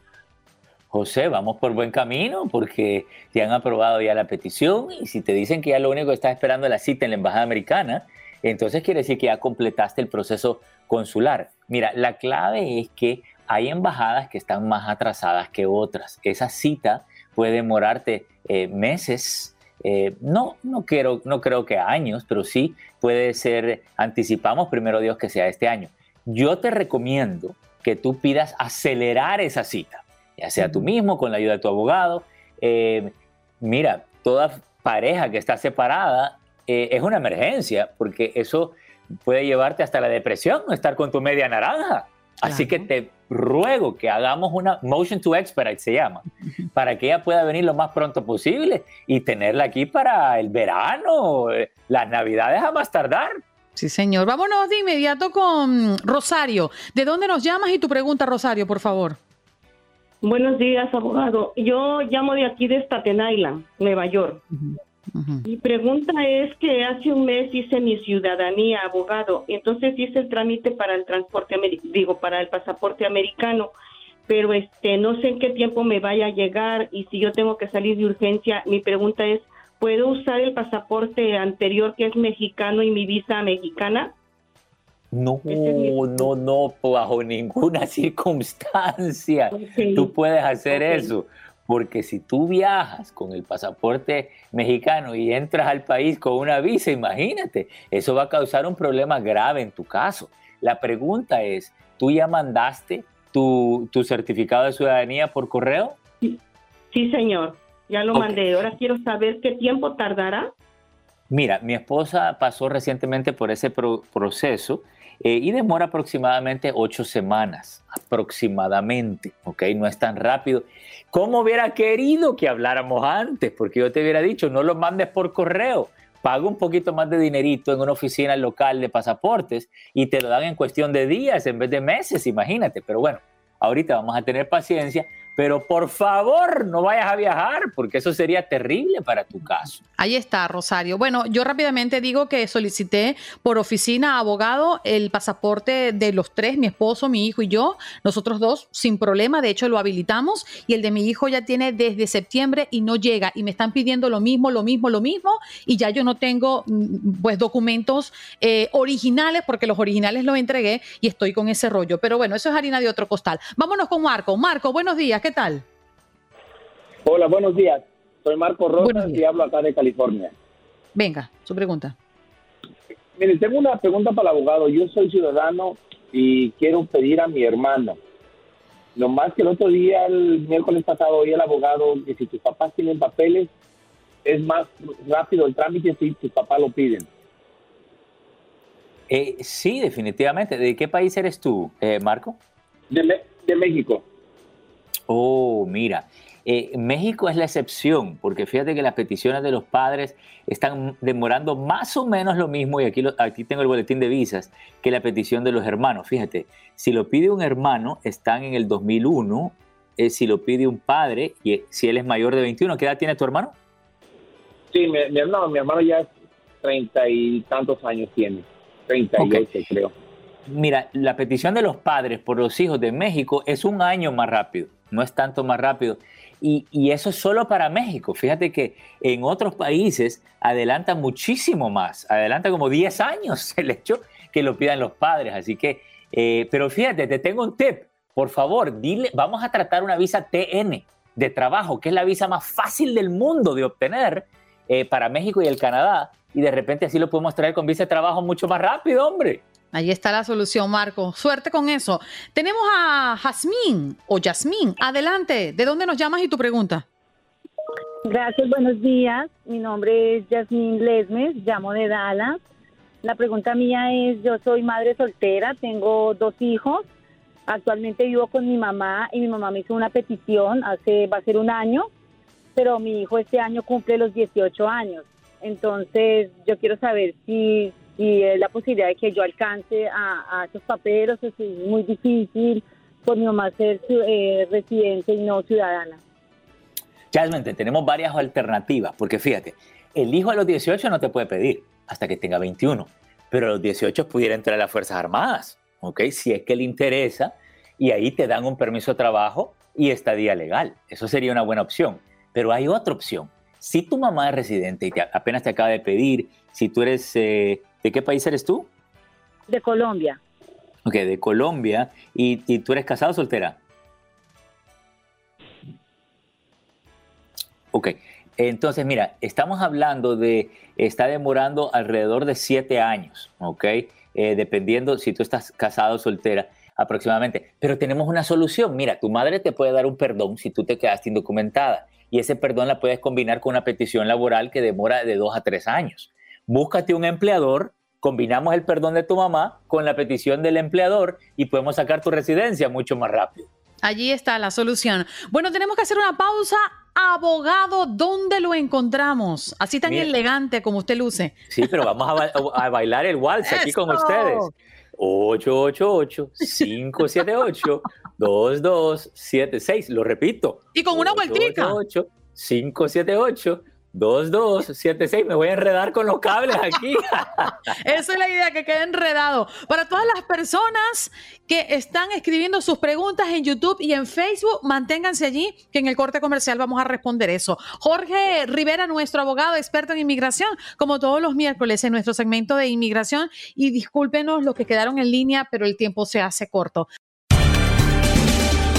José, vamos por buen camino porque te han aprobado ya la petición y si te dicen que ya lo único que estás esperando es la cita en la Embajada Americana, entonces quiere decir que ya completaste el proceso consular. Mira, la clave es que hay embajadas que están más atrasadas que otras. Esa cita puede demorarte eh, meses, eh, no, no, quiero, no creo que años, pero sí puede ser, anticipamos primero Dios que sea este año. Yo te recomiendo que tú pidas acelerar esa cita, ya sea tú mismo, con la ayuda de tu abogado. Eh, mira, toda pareja que está separada es una emergencia, porque eso puede llevarte hasta la depresión, estar con tu media naranja. Así que te ruego que hagamos una motion to expedite, se llama, para que ella pueda venir lo más pronto posible y tenerla aquí para el verano, eh, las navidades a más tardar. Sí, señor. Vámonos de inmediato con Rosario. ¿De dónde nos llamas y tu pregunta, Rosario, por favor? Buenos días, abogado. Yo llamo de aquí de Staten Island, Nueva York. Mi pregunta es que hace un mes hice mi ciudadanía, abogado, entonces hice el trámite para el transporte, digo, para el pasaporte americano, pero este, no sé en qué tiempo me vaya a llegar y si yo tengo que salir de urgencia, mi pregunta es, ¿puedo usar el pasaporte anterior que es mexicano y mi visa mexicana? No, no, no, bajo ninguna circunstancia. Tú puedes hacer eso porque si tú viajas con el pasaporte mexicano y entras al país con una visa, imagínate, eso va a causar un problema grave en tu caso. La pregunta es, ¿tú ya mandaste tu, certificado de ciudadanía por correo? Sí, señor, ya lo mandé. Ahora quiero saber qué tiempo tardará. Mira, mi esposa pasó recientemente por ese proceso eh, y demora aproximadamente ocho semanas, aproximadamente, ¿ok? No es tan rápido. ¿Cómo hubiera querido que habláramos antes? Porque yo te hubiera dicho, no lo mandes por correo, paga un poquito más de dinerito en una oficina local de pasaportes y te lo dan en cuestión de días en vez de meses, imagínate. Pero bueno, ahorita vamos a tener paciencia pero por favor no vayas a viajar porque eso sería terrible para tu caso. Ahí está, Rosario. Bueno, yo rápidamente digo que solicité por oficina abogado el pasaporte de los tres, mi esposo, mi hijo y yo, nosotros dos, sin problema, de hecho lo habilitamos y el de mi hijo ya tiene desde septiembre y no llega y me están pidiendo lo mismo, lo mismo, lo mismo y ya yo no tengo mm, pues documentos eh, originales porque los originales los entregué y estoy con ese rollo. Pero bueno, eso es harina de otro costal. Vámonos con Marco. Marco, buenos días. ¿qué tal? Hola, buenos días. Soy Marco Rosas y hablo acá de California. Venga, su pregunta. Mire, tengo una pregunta para el abogado. Yo soy ciudadano y quiero pedir a mi hermano. Lo más que el otro día, el miércoles pasado, oí el abogado que si tus papás tienen papeles, es más rápido el trámite si tus papás lo piden. Eh, sí, definitivamente. ¿De qué país eres tú, eh, Marco? De, de México. Oh, mira. Eh, México es la excepción, porque fíjate que las peticiones de los padres están demorando más o menos lo mismo, y aquí, aquí tengo el boletín de visas, que la petición de los hermanos. Fíjate, si lo pide un hermano, están en el 2001, eh, si lo pide un padre, y si él es mayor de 21, ¿qué edad tiene tu hermano? Sí, mi, hermano, mi hermano ya es treinta y tantos años tiene, treinta y ocho creo. Mira, la petición de los padres por los hijos de México es un año más rápido, no es tanto más rápido. Y, eso es solo para México. Fíjate que en otros países adelanta muchísimo más, adelanta como 10 años el hecho que lo pidan los padres. Así que, eh, pero fíjate, te tengo un tip. Por favor, dile, vamos a tratar una visa TN de trabajo, que es la visa más fácil del mundo de obtener eh, para México y el Canadá. Y de repente así lo podemos traer con visa de trabajo mucho más rápido, hombre. Ahí está la solución, Marco. Suerte con eso. Tenemos a Jazmín o Yasmín. Adelante. ¿De dónde nos llamas y tu pregunta? Gracias, buenos días. Mi nombre es Yasmín Lesmes, llamo de Dallas. La pregunta mía es, yo soy madre soltera, tengo dos hijos. Actualmente vivo con mi mamá y mi mamá me hizo una petición hace, va a ser un año, pero mi hijo este año cumple los 18 años. Entonces, yo quiero saber si y la posibilidad de que yo alcance a, esos papeles es muy difícil por mi mamá ser eh, residente y no ciudadana. Jasmine, tenemos varias alternativas, porque fíjate, el hijo a los 18 no te puede pedir hasta que tenga 21, pero a los 18 pudiera entrar a las Fuerzas Armadas, ¿ok? Si es que le interesa, y ahí te dan un permiso de trabajo y estadía legal. Eso sería una buena opción. Pero hay otra opción. Si tu mamá es residente y apenas te acaba de pedir, si tú eres eh, ¿De qué país eres tú? De Colombia. Ok, de Colombia. ¿Y, tú eres casado o soltera? Ok, entonces mira, estamos hablando de, está demorando alrededor de siete años, ¿ok? Eh, dependiendo si tú estás casado o soltera aproximadamente. Pero tenemos una solución. Mira, tu madre te puede dar un perdón si tú te quedaste indocumentada y ese perdón la puedes combinar con una petición laboral que demora de dos a tres años búscate un empleador, combinamos el perdón de tu mamá con la petición del empleador y podemos sacar tu residencia mucho más rápido. Allí está la solución. Bueno, tenemos que hacer una pausa. Abogado, ¿dónde lo encontramos? Así tan elegante como usted luce. Sí, pero vamos a, bailar el waltz aquí con ustedes. 888-578-2276. Lo repito. Y con una vueltita. 578 2276, me voy a enredar con los cables aquí. Esa es la idea, que quede enredado. Para todas las personas que están escribiendo sus preguntas en YouTube y en Facebook, manténganse allí, que en el corte comercial vamos a responder eso. Jorge Rivera, nuestro abogado experto en inmigración, como todos los miércoles en nuestro segmento de inmigración. Y discúlpenos los que quedaron en línea, pero el tiempo se hace corto.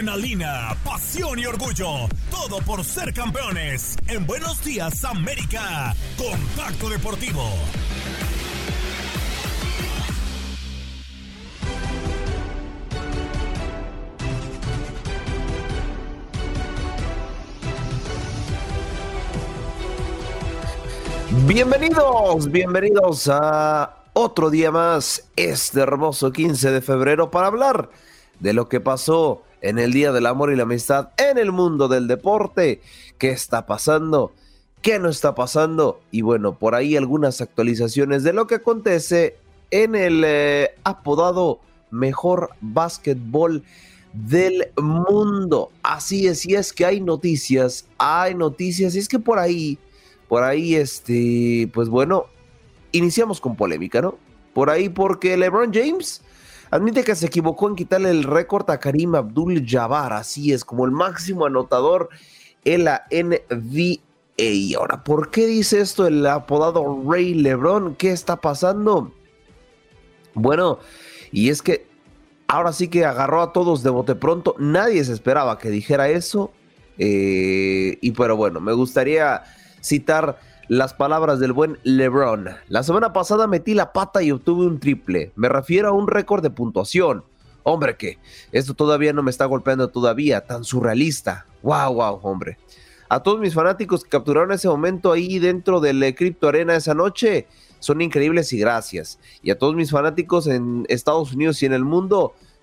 Adrenalina, pasión y orgullo. Todo por ser campeones. En Buenos Días, América. Contacto Deportivo. Bienvenidos, bienvenidos a otro día más, este hermoso 15 de febrero, para hablar de lo que pasó en el Día del Amor y la Amistad en el mundo del deporte. ¿Qué está pasando? ¿Qué no está pasando? Y bueno, por ahí algunas actualizaciones de lo que acontece en el eh, apodado mejor básquetbol del mundo. Así es, y es que hay noticias, hay noticias, y es que por ahí, por ahí, este, pues bueno, iniciamos con polémica, ¿no? Por ahí porque LeBron James admite que se equivocó en quitarle el récord a Karim Abdul Jabbar, así es, como el máximo anotador en la NBA. Ahora, ¿por qué dice esto el apodado Rey Lebron? ¿Qué está pasando? Bueno, y es que ahora sí que agarró a todos de bote pronto. Nadie se esperaba que dijera eso. Eh, y pero bueno, me gustaría citar las palabras del buen LeBron. La semana pasada metí la pata y obtuve un triple. Me refiero a un récord de puntuación. Hombre, que esto todavía no me está golpeando todavía, tan surrealista. Wow, wow, hombre. A todos mis fanáticos que capturaron ese momento ahí dentro del Crypto Arena esa noche, son increíbles y gracias. Y a todos mis fanáticos en Estados Unidos y en el mundo,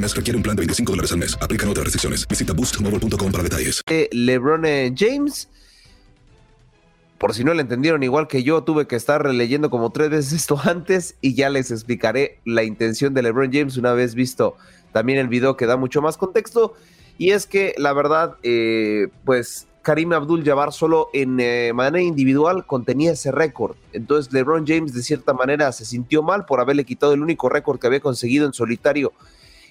mes requiere un plan de 25 dólares al mes. Aplican otras restricciones. Visita boostmobile.com para detalles. LeBron eh, James. Por si no lo entendieron, igual que yo, tuve que estar leyendo como tres veces esto antes y ya les explicaré la intención de LeBron James una vez visto también el video que da mucho más contexto. Y es que la verdad, eh, pues Karim Abdul Jabbar solo en eh, manera individual contenía ese récord. Entonces LeBron James de cierta manera se sintió mal por haberle quitado el único récord que había conseguido en solitario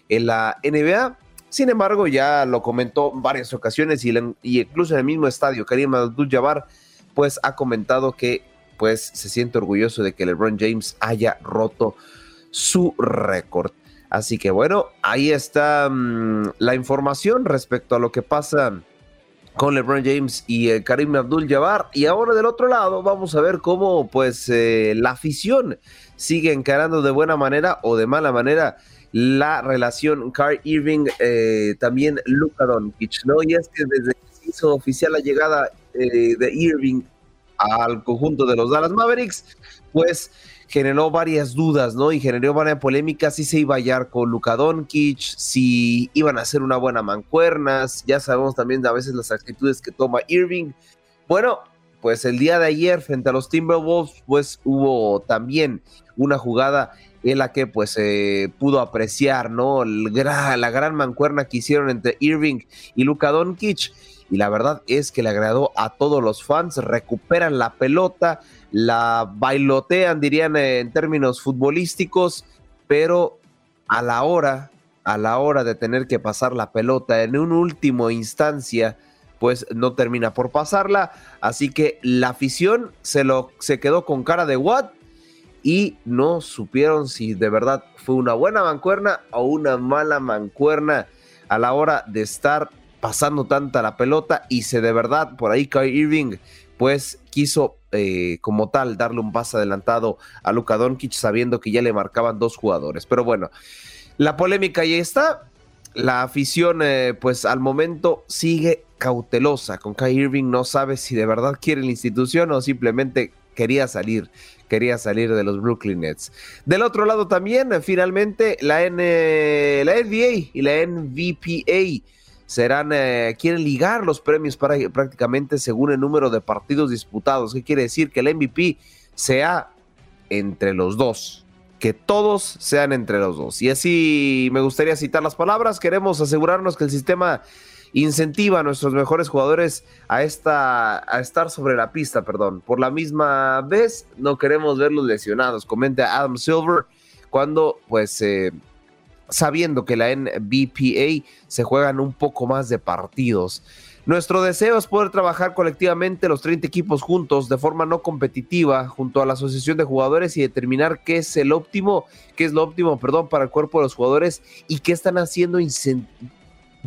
en la NBA sin embargo, ya lo comentó en varias ocasiones y, incluso en el mismo estadio, Karim Abdul-Jabbar, pues ha comentado que pues se siente orgulloso de que LeBron James haya roto su récord. Así que bueno, ahí está mm, la información respecto a lo que pasa con LeBron James y el Karim Abdul-Jabbar. Y ahora del otro lado vamos a ver cómo pues eh, la afición sigue encarando de buena manera o de mala manera la relación Carl Irving, eh, también Luka Doncic, ¿no? Y es que desde que se hizo oficial la llegada eh, de Irving al conjunto de los Dallas Mavericks, pues generó varias dudas, ¿no? Y generó varias polémicas si se iba a hallar con Luka Doncic, si iban a hacer una buena mancuernas, ya sabemos también a veces las actitudes que toma Irving. Bueno, pues el día de ayer frente a los Timberwolves, pues hubo también una jugada en la que pues pudo apreciar, ¿no? la gran mancuerna que hicieron entre Irving y Luka Doncic. Y la verdad es que le agradó a todos los fans, recuperan la pelota, la bailotean, dirían en términos futbolísticos, pero a la hora, a la hora de tener que pasar la pelota en un último instancia, pues no termina por pasarla. Así que la afición se, lo, se quedó con cara de what y no supieron si de verdad fue una buena mancuerna o una mala mancuerna a la hora de estar pasando tanta la pelota y se de verdad por ahí Kai Irving pues quiso eh, como tal darle un paso adelantado a Luka Doncic sabiendo que ya le marcaban dos jugadores. Pero bueno, la polémica ya está. La afición eh, pues al momento sigue cautelosa con Kai Irving. No sabe si de verdad quiere la institución o simplemente quería salir quería salir de los Brooklyn Nets. Del otro lado también, finalmente, la, N, la NBA y la NVPA serán, eh, quieren ligar los premios para, prácticamente según el número de partidos disputados. ¿Qué quiere decir? Que el MVP sea entre los dos. Que todos sean entre los dos. Y así me gustaría citar las palabras. Queremos asegurarnos que el sistema incentiva a nuestros mejores jugadores a, esta, a estar sobre la pista, perdón. Por la misma vez, no queremos verlos lesionados, comenta Adam Silver, cuando pues eh, sabiendo que la NBPA se juegan un poco más de partidos. Nuestro deseo es poder trabajar colectivamente los 30 equipos juntos de forma no competitiva junto a la asociación de jugadores y determinar qué es el óptimo, qué es lo óptimo, perdón, para el cuerpo de los jugadores y qué están haciendo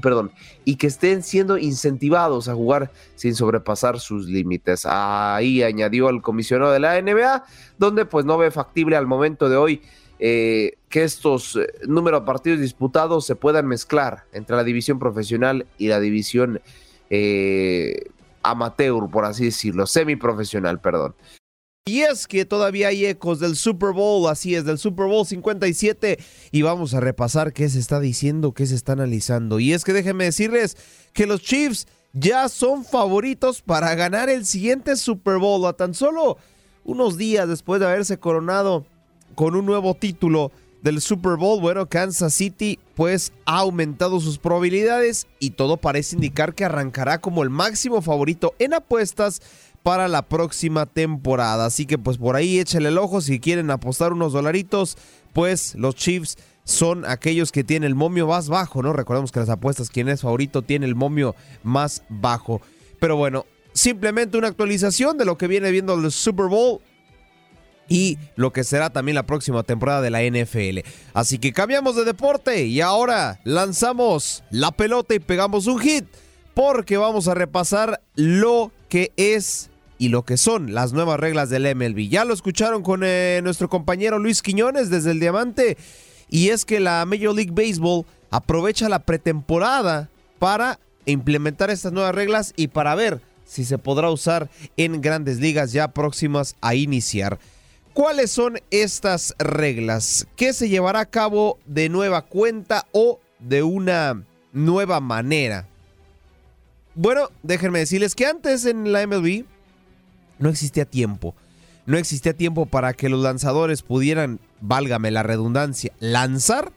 perdón, y que estén siendo incentivados a jugar sin sobrepasar sus límites. Ahí añadió el comisionado de la NBA, donde pues no ve factible al momento de hoy eh, que estos eh, números de partidos disputados se puedan mezclar entre la división profesional y la división eh, amateur, por así decirlo, semiprofesional, perdón. Y es que todavía hay ecos del Super Bowl, así es, del Super Bowl 57. Y vamos a repasar qué se está diciendo, qué se está analizando. Y es que déjenme decirles que los Chiefs ya son favoritos para ganar el siguiente Super Bowl. A tan solo unos días después de haberse coronado con un nuevo título del Super Bowl, bueno, Kansas City pues ha aumentado sus probabilidades y todo parece indicar que arrancará como el máximo favorito en apuestas para la próxima temporada. Así que pues por ahí échale el ojo si quieren apostar unos dolaritos, pues los Chiefs son aquellos que tienen el momio más bajo, ¿no? Recordemos que las apuestas, quien es favorito tiene el momio más bajo. Pero bueno, simplemente una actualización de lo que viene viendo el Super Bowl y lo que será también la próxima temporada de la NFL. Así que cambiamos de deporte y ahora lanzamos la pelota y pegamos un hit porque vamos a repasar lo que es y lo que son las nuevas reglas del MLB. Ya lo escucharon con eh, nuestro compañero Luis Quiñones desde el Diamante. Y es que la Major League Baseball aprovecha la pretemporada para implementar estas nuevas reglas y para ver si se podrá usar en grandes ligas ya próximas a iniciar. ¿Cuáles son estas reglas? ¿Qué se llevará a cabo de nueva cuenta o de una nueva manera? Bueno, déjenme decirles que antes en la MLB no existía tiempo. No existía tiempo para que los lanzadores pudieran, válgame la redundancia, lanzar,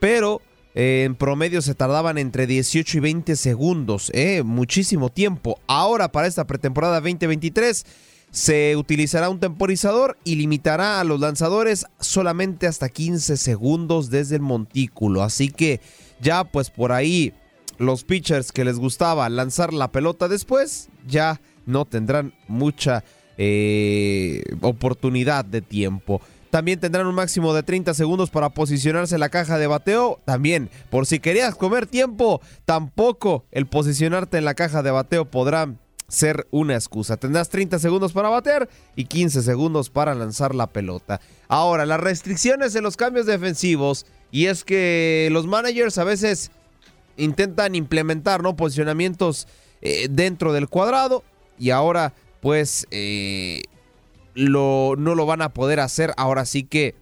pero eh, en promedio se tardaban entre 18 y 20 segundos, eh, muchísimo tiempo. Ahora para esta pretemporada 2023 se utilizará un temporizador y limitará a los lanzadores solamente hasta 15 segundos desde el montículo. Así que ya pues por ahí los pitchers que les gustaba lanzar la pelota después ya no tendrán mucha eh, oportunidad de tiempo. También tendrán un máximo de 30 segundos para posicionarse en la caja de bateo. También, por si querías comer tiempo, tampoco el posicionarte en la caja de bateo podrá ser una excusa. Tendrás 30 segundos para batear y 15 segundos para lanzar la pelota. Ahora, las restricciones en los cambios defensivos. Y es que los managers a veces intentan implementar ¿no? posicionamientos eh, dentro del cuadrado y ahora pues eh, lo, no lo van a poder hacer ahora sí que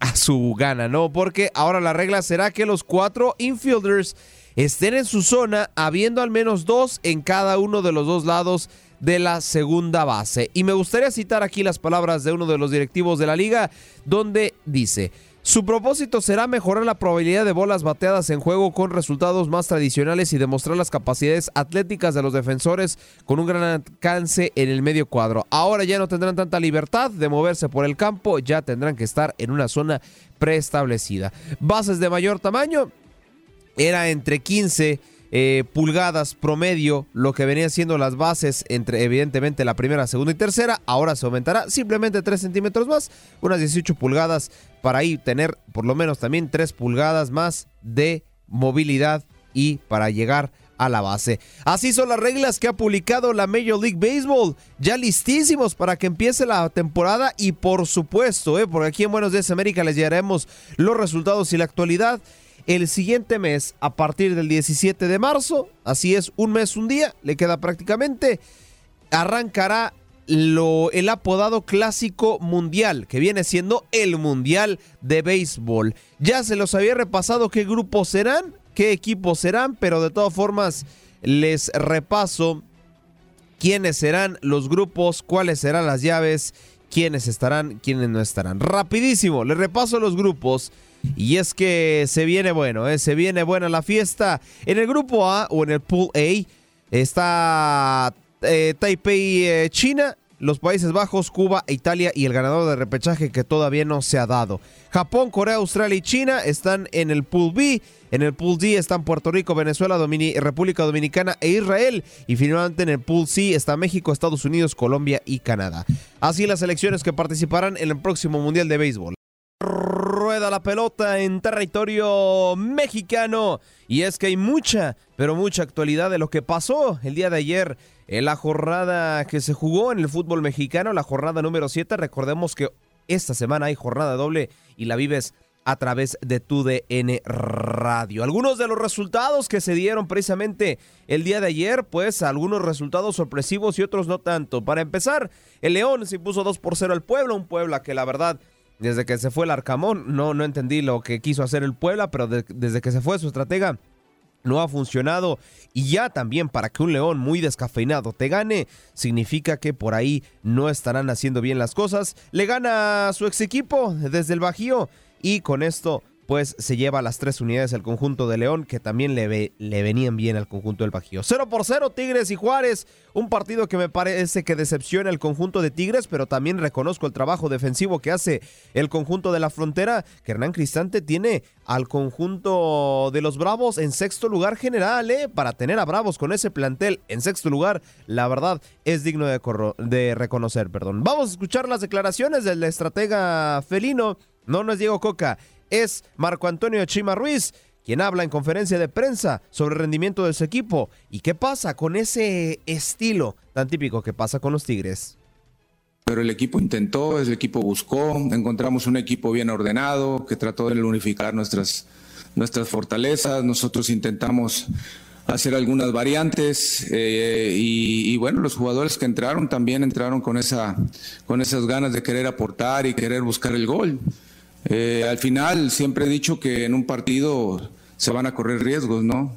a su gana, ¿no? Porque ahora la regla será que los cuatro infielders estén en su zona habiendo al menos dos en cada uno de los dos lados de la segunda base. Y me gustaría citar aquí las palabras de uno de los directivos de la liga donde dice, su propósito será mejorar la probabilidad de bolas bateadas en juego con resultados más tradicionales y demostrar las capacidades atléticas de los defensores con un gran alcance en el medio cuadro. Ahora ya no tendrán tanta libertad de moverse por el campo, ya tendrán que estar en una zona preestablecida. Bases de mayor tamaño era entre 15 eh, pulgadas promedio, lo que venían siendo las bases entre evidentemente la primera, segunda y tercera. Ahora se aumentará simplemente 3 centímetros más, unas 18 pulgadas para ahí tener por lo menos también 3 pulgadas más de movilidad y para llegar a la base. Así son las reglas que ha publicado la Major League Baseball, ya listísimos para que empiece la temporada y por supuesto, eh, porque aquí en Buenos Días América les llevaremos los resultados y la actualidad el siguiente mes, a partir del 17 de marzo, así es, un mes, un día, le queda prácticamente, arrancará lo, el apodado clásico mundial, que viene siendo el mundial de béisbol. Ya se los había repasado qué grupos serán, qué equipos serán, pero de todas formas les repaso quiénes serán los grupos, cuáles serán las llaves, quiénes estarán, quiénes no estarán. Rapidísimo, les repaso los grupos. Y es que se viene bueno, ¿eh? se viene buena la fiesta. En el grupo A o en el Pool A está eh, Taipei, eh, China, los Países Bajos, Cuba, Italia y el ganador de repechaje que todavía no se ha dado. Japón, Corea, Australia y China están en el Pool B. En el Pool D están Puerto Rico, Venezuela, República Dominicana e Israel. Y finalmente en el Pool C está México, Estados Unidos, Colombia y Canadá. Así las selecciones que participarán en el próximo Mundial de Béisbol rueda la pelota en territorio mexicano. Y es que hay mucha, pero mucha actualidad de lo que pasó el día de ayer en la jornada que se jugó en el fútbol mexicano, la jornada número 7. Recordemos que esta semana hay jornada doble y la vives a través de tu DN Radio. Algunos de los resultados que se dieron precisamente el día de ayer, pues algunos resultados sorpresivos y otros no tanto. Para empezar, el León se impuso 2 por 0 al Puebla, un Puebla que la verdad desde que se fue el Arcamón, no, no entendí lo que quiso hacer el Puebla, pero desde que se fue su estratega no ha funcionado y ya también para que un león muy descafeinado te gane, significa que por ahí no estarán haciendo bien las cosas. Le gana a su ex equipo desde el Bajío y con esto pues se lleva las tres unidades al conjunto de León que también le, le venían bien al conjunto del Bajío. 0 por 0 Tigres y Juárez, un partido que me parece que decepciona el conjunto de Tigres, pero también reconozco el trabajo defensivo que hace el conjunto de la frontera, que Hernán Cristante tiene al conjunto de los Bravos en sexto lugar general, ¿eh? para tener a Bravos con ese plantel en sexto lugar, la verdad es digno de, de reconocer, perdón. Vamos a escuchar las declaraciones del estratega felino, no, no es Diego Coca, es Marco Antonio Chima Ruiz, quien habla en conferencia de prensa sobre el rendimiento de su equipo y qué pasa con ese estilo tan típico que pasa con los Tigres. Pero el equipo intentó, el equipo buscó, encontramos un equipo bien ordenado que trató de unificar nuestras, nuestras fortalezas, nosotros intentamos hacer algunas variantes eh, y, y, bueno, los jugadores que entraron también entraron con, esa, con esas ganas de querer aportar y querer buscar el gol. Eh, al final siempre he dicho que en un partido se van a correr riesgos, ¿no?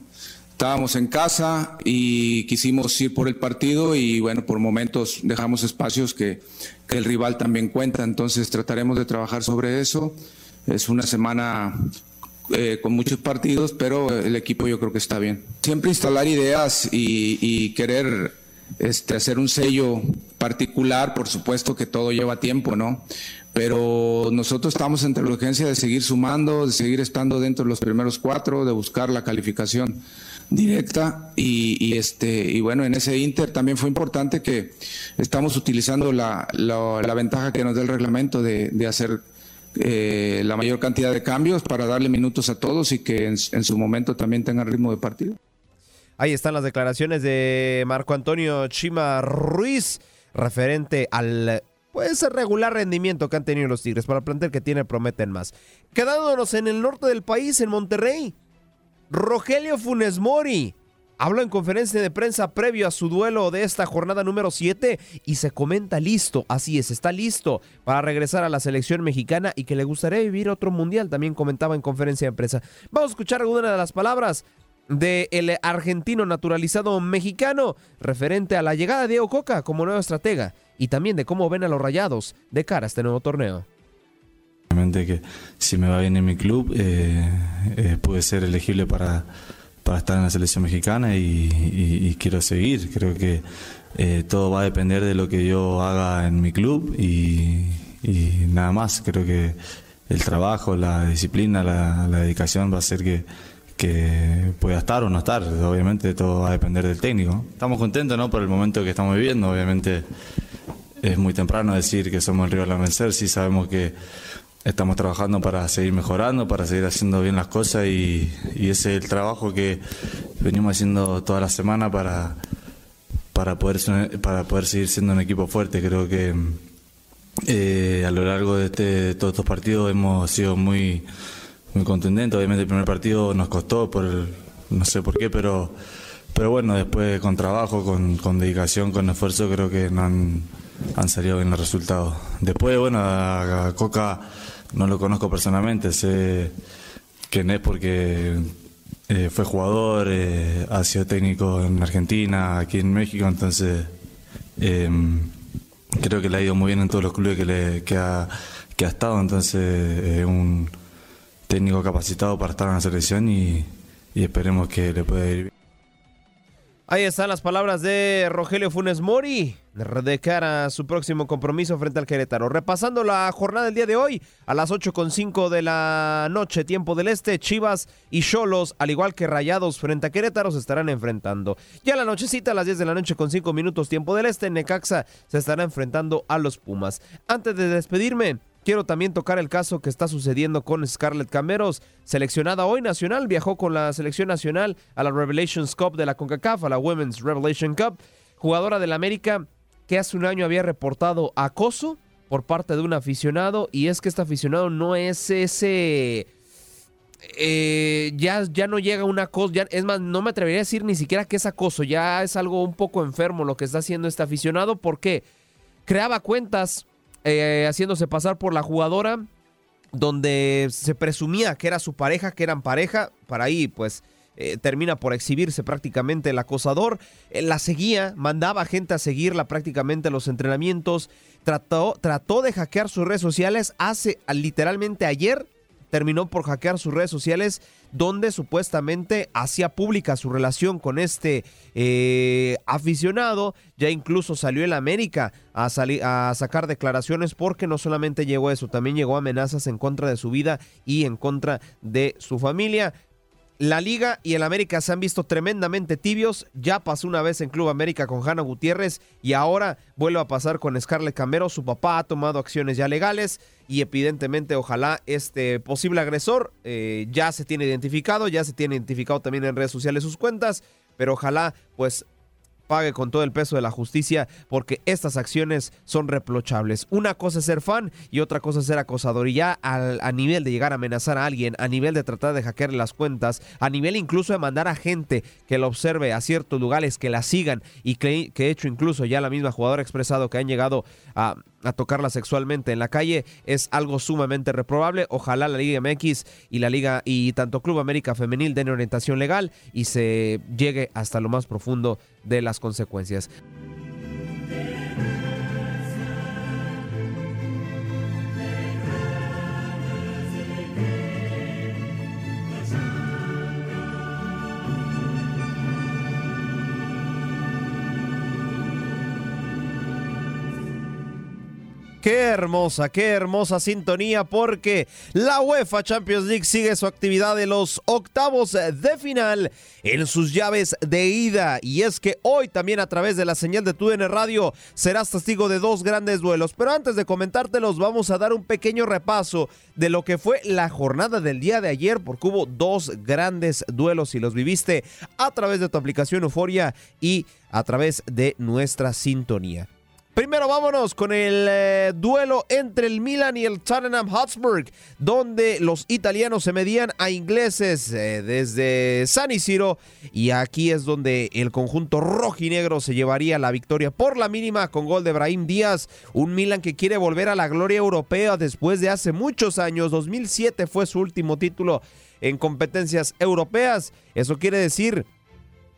Estábamos en casa y quisimos ir por el partido y bueno, por momentos dejamos espacios que, el rival también cuenta, entonces trataremos de trabajar sobre eso. Es una semana eh, con muchos partidos, pero el equipo yo creo que está bien. Siempre instalar ideas y, y querer este, hacer un sello particular, por supuesto que todo lleva tiempo, ¿no? Pero nosotros estamos entre la urgencia de seguir sumando, de seguir estando dentro de los primeros cuatro, de buscar la calificación directa y, este y bueno en ese inter también fue importante que estamos utilizando la, la, ventaja que nos da el reglamento de, de hacer eh, la mayor cantidad de cambios para darle minutos a todos y que en su momento también tengan ritmo de partido. Ahí están las declaraciones de Marco Antonio Chima Ruiz referente al pues regular rendimiento que han tenido los Tigres. Para el plantel que tiene prometen más. Quedándonos en el norte del país, en Monterrey. Rogelio Funes Mori habló en conferencia de prensa previo a su duelo de esta jornada número 7 y se comenta listo, así es, está listo para regresar a la selección mexicana y que le gustaría vivir otro mundial, también comentaba en conferencia de prensa. Vamos a escuchar alguna de las palabras del argentino naturalizado mexicano referente a la llegada de Diego Coca como nuevo estratega y también de cómo ven a los rayados de cara a este nuevo torneo. Obviamente que si me va bien en mi club, eh, eh, puede ser elegible para, para, estar en la selección mexicana y, quiero seguir. Creo que eh, todo va a depender de lo que yo haga en mi club y, nada más. Creo que el trabajo, la disciplina, la, dedicación va a ser que, que pueda estar o no estar. Obviamente todo va a depender del técnico. Estamos contentos ¿no? por el momento que estamos viviendo. Obviamente es muy temprano decir que somos el rival a vencer, sí sabemos que estamos trabajando para seguir mejorando, para seguir haciendo bien las cosas y, ese es el trabajo que venimos haciendo toda la semana para, para, poder, para poder seguir siendo un equipo fuerte. Creo que eh, a lo largo de, este, todos estos partidos hemos sido muy, muy contundentes. Obviamente el primer partido nos costó, por no sé por qué, pero, pero bueno, después con trabajo, con, dedicación, con esfuerzo, creo que no han han salido bien los resultados. Después, bueno, a, Coca no lo conozco personalmente, sé quién es porque eh, fue jugador, eh, ha sido técnico en Argentina, aquí en México, entonces em, creo que le ha ido muy bien en todos los clubes que, le, ha, que ha estado, entonces es un técnico capacitado para estar en la selección y, esperemos que le pueda ir bien. Ahí están las palabras de Rogelio Funes Mori de cara a su próximo compromiso frente al Querétaro. Repasando la jornada del día de hoy, a las 8.5 de la noche, tiempo del este, Chivas y Cholos, al igual que Rayados frente a Querétaro, se estarán enfrentando. Ya la nochecita, a las 10 de la noche con 5 minutos, tiempo del este, Necaxa se estará enfrentando a los Pumas. Antes de despedirme, Quiero también tocar el caso que está sucediendo con Scarlett Cameros, seleccionada hoy nacional, viajó con la selección nacional a la Revelations Cup de la CONCACAF, a la Women's Revelation Cup, jugadora del América que hace un año había reportado acoso por parte de un aficionado y es que este aficionado no es ese... Eh, ya, ya no llega una cosa, es más, no me atrevería a decir ni siquiera que es acoso, ya es algo un poco enfermo lo que está haciendo este aficionado porque creaba cuentas eh, haciéndose pasar por la jugadora donde se presumía que era su pareja, que eran pareja, para ahí pues eh, termina por exhibirse prácticamente el acosador, la seguía, mandaba gente a seguirla prácticamente en los entrenamientos, trató, trató de hackear sus redes sociales hace literalmente ayer terminó por hackear sus redes sociales donde supuestamente hacía pública su relación con este eh, aficionado. Ya incluso salió el América a, a sacar declaraciones porque no solamente llegó eso, también llegó amenazas en contra de su vida y en contra de su familia. La Liga y el América se han visto tremendamente tibios. Ya pasó una vez en Club América con Hanna Gutiérrez y ahora vuelve a pasar con Scarlett Camero. Su papá ha tomado acciones ya legales y evidentemente ojalá este posible agresor eh, ya se tiene identificado, ya se tiene identificado también en redes sociales sus cuentas, pero ojalá pues pague con todo el peso de la justicia porque estas acciones son reprochables. Una cosa es ser fan y otra cosa es ser acosador. Y ya a nivel de llegar a amenazar a alguien, a nivel de tratar de hackear las cuentas, a nivel incluso de mandar a gente que lo observe a ciertos lugares, que la sigan y que, que hecho incluso ya la misma jugadora ha expresado que han llegado a, a tocarla sexualmente en la calle es algo sumamente reprobable. Ojalá la Liga MX y la Liga y tanto Club América Femenil den orientación legal y se llegue hasta lo más profundo de las consecuencias. Qué hermosa, qué hermosa sintonía porque la UEFA Champions League sigue su actividad de los octavos de final en sus llaves de ida. Y es que hoy también a través de la señal de TUDN Radio serás testigo de dos grandes duelos. Pero antes de comentártelos vamos a dar un pequeño repaso de lo que fue la jornada del día de ayer porque hubo dos grandes duelos y los viviste a través de tu aplicación Euforia y a través de nuestra sintonía. Primero vámonos con el eh, duelo entre el Milan y el Tottenham Hotspur, donde los italianos se medían a ingleses eh, desde San Isidro y aquí es donde el conjunto rojinegro se llevaría la victoria por la mínima con gol de Brahim Díaz, un Milan que quiere volver a la gloria europea después de hace muchos años, 2007 fue su último título en competencias europeas, eso quiere decir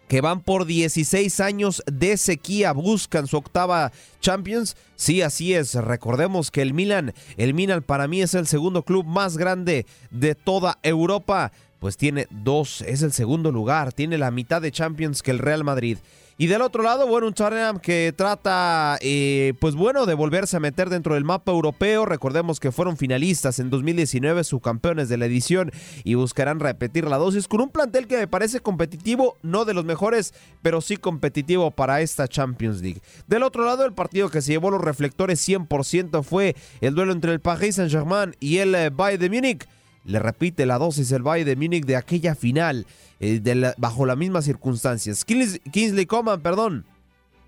que van por 16 años de sequía, buscan su octava Champions. Sí, así es. Recordemos que el Milan, el Milan para mí es el segundo club más grande de toda Europa. Pues tiene dos, es el segundo lugar, tiene la mitad de Champions que el Real Madrid. Y del otro lado, bueno, un Tottenham que trata, eh, pues bueno, de volverse a meter dentro del mapa europeo. Recordemos que fueron finalistas en 2019, subcampeones de la edición y buscarán repetir la dosis con un plantel que me parece competitivo, no de los mejores, pero sí competitivo para esta Champions League. Del otro lado, el partido que se llevó los reflectores 100% fue el duelo entre el Paris Saint-Germain y el eh, Bayern de Múnich le repite la dosis el Bayern de Múnich de aquella final eh, bajo las mismas circunstancias. Kingsley Coman, perdón,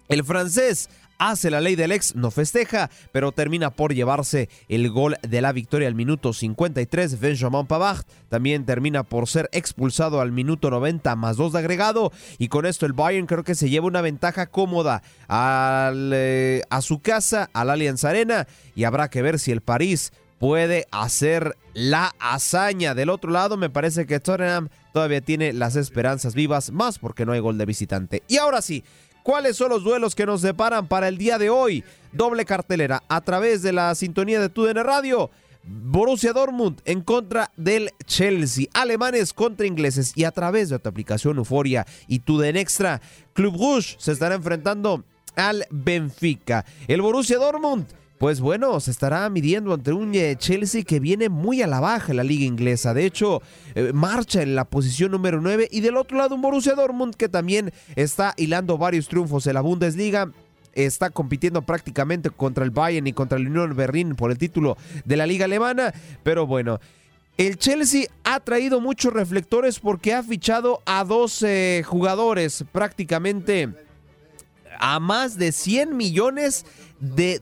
el francés hace la ley del ex, no festeja, pero termina por llevarse el gol de la victoria al minuto 53. Benjamin Pavard también termina por ser expulsado al minuto 90 más 2 de agregado y con esto el Bayern creo que se lleva una ventaja cómoda eh, a su casa, al Allianz Arena y habrá que ver si el París puede hacer la hazaña. Del otro lado, me parece que Tottenham todavía tiene las esperanzas vivas, más porque no hay gol de visitante. Y ahora sí, ¿cuáles son los duelos que nos deparan para el día de hoy? Doble cartelera a través de la sintonía de TUDN Radio. Borussia Dortmund en contra del Chelsea, alemanes contra ingleses y a través de tu aplicación Euforia y TUDN Extra, Club Rouge se estará enfrentando al Benfica. El Borussia Dortmund pues bueno, se estará midiendo ante un eh, Chelsea que viene muy a la baja en la liga inglesa. De hecho, eh, marcha en la posición número 9 y del otro lado un Borussia Dortmund que también está hilando varios triunfos en la Bundesliga. Está compitiendo prácticamente contra el Bayern y contra el Unión Berlín por el título de la liga alemana, pero bueno, el Chelsea ha traído muchos reflectores porque ha fichado a 12 jugadores prácticamente a más de 100 millones de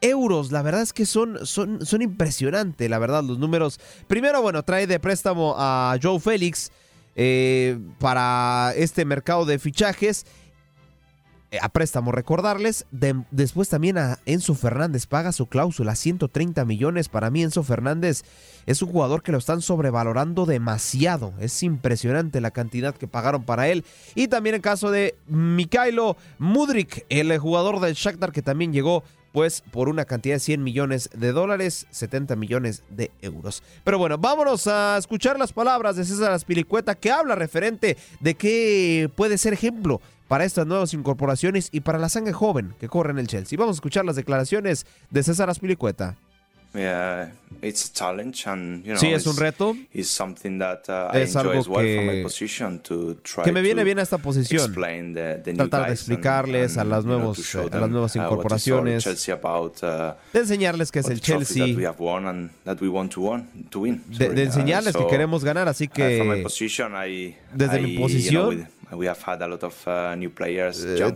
euros. La verdad es que son, son, son impresionantes, la verdad, los números. Primero, bueno, trae de préstamo a Joe Félix eh, para este mercado de fichajes. Eh, a préstamo, recordarles. después también a Enzo Fernández paga su cláusula, 130 millones. Para mí, Enzo Fernández es un jugador que lo están sobrevalorando demasiado. Es impresionante la cantidad que pagaron para él. Y también el caso de Mikhailo Mudrik, el jugador del Shakhtar que también llegó pues por una cantidad de 100 millones de dólares, 70 millones de euros. Pero bueno, vámonos a escuchar las palabras de César Aspilicueta que habla referente de qué puede ser ejemplo para estas nuevas incorporaciones y para la sangre joven que corre en el Chelsea. Vamos a escuchar las declaraciones de César Aspilicueta sí, es un reto. Uh, es algo que, que me viene bien a esta posición. Tratar de explicarles a las, nuevos, a las nuevas uh, incorporaciones, uh, de enseñarles que es el Chelsea, de, enseñarles que queremos ganar. Así que desde mi posición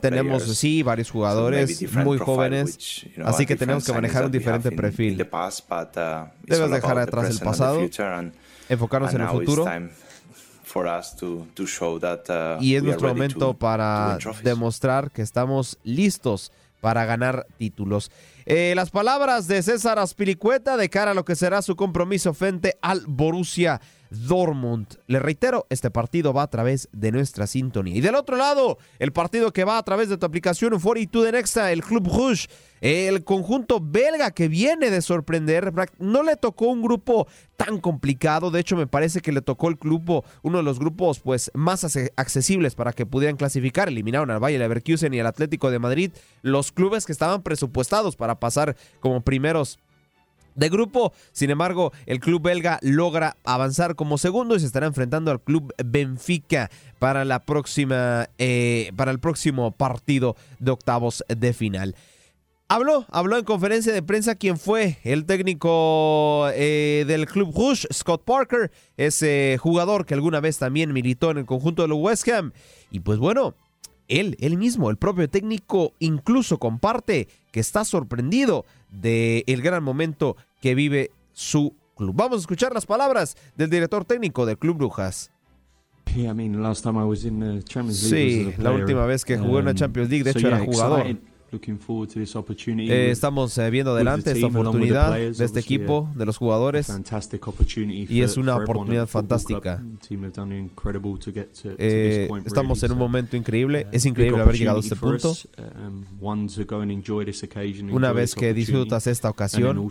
tenemos sí varios jugadores muy jóvenes, así que tenemos que manejar un diferente perfil. Uh, Debes dejar atrás el pasado, enfocarnos en el futuro. Uh, y es nuestro momento para demostrar que estamos listos para ganar títulos. Eh, las palabras de César Aspiricueta de cara a lo que será su compromiso frente al Borussia Dortmund. Le reitero, este partido va a través de nuestra sintonía. Y del otro lado, el partido que va a través de tu aplicación 42 de Nexa, el Club Rouge, el conjunto belga que viene de sorprender. No le tocó un grupo tan complicado. De hecho, me parece que le tocó el grupo, uno de los grupos pues más accesibles para que pudieran clasificar. Eliminaron al Valle Leverkusen y al Atlético de Madrid, los clubes que estaban presupuestados para pasar como primeros de grupo. Sin embargo, el club belga logra avanzar como segundo y se estará enfrentando al club Benfica para la próxima, eh, para el próximo partido de octavos de final. Habló, habló en conferencia de prensa quien fue el técnico eh, del Club Rouge, Scott Parker, ese jugador que alguna vez también militó en el conjunto de los West Ham. Y pues bueno, él, él mismo, el propio técnico, incluso comparte que está sorprendido del el gran momento que vive su club. Vamos a escuchar las palabras del director técnico del Club Brujas. Sí, la última vez que jugué en una Champions League, de hecho era jugador. Eh, estamos eh, viendo adelante esta oportunidad de este equipo, de los jugadores, y es una oportunidad fantástica. Eh, estamos en un momento increíble, es increíble haber llegado a este punto. Um, una vez que disfrutas esta ocasión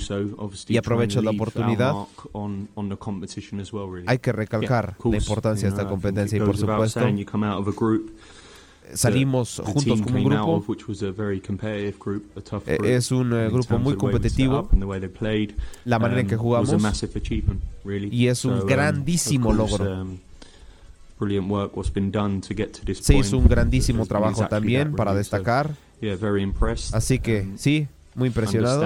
y aprovechas la oportunidad, hay que recalcar la importancia de esta competencia y por supuesto salimos juntos como un grupo. Es un eh, grupo muy competitipo. La manera en que um, jugamos. Y es un um, grandísimo logro. Um, Se hizo un grandísimo trabajo también para destacar. Así que sí, muy impresionado.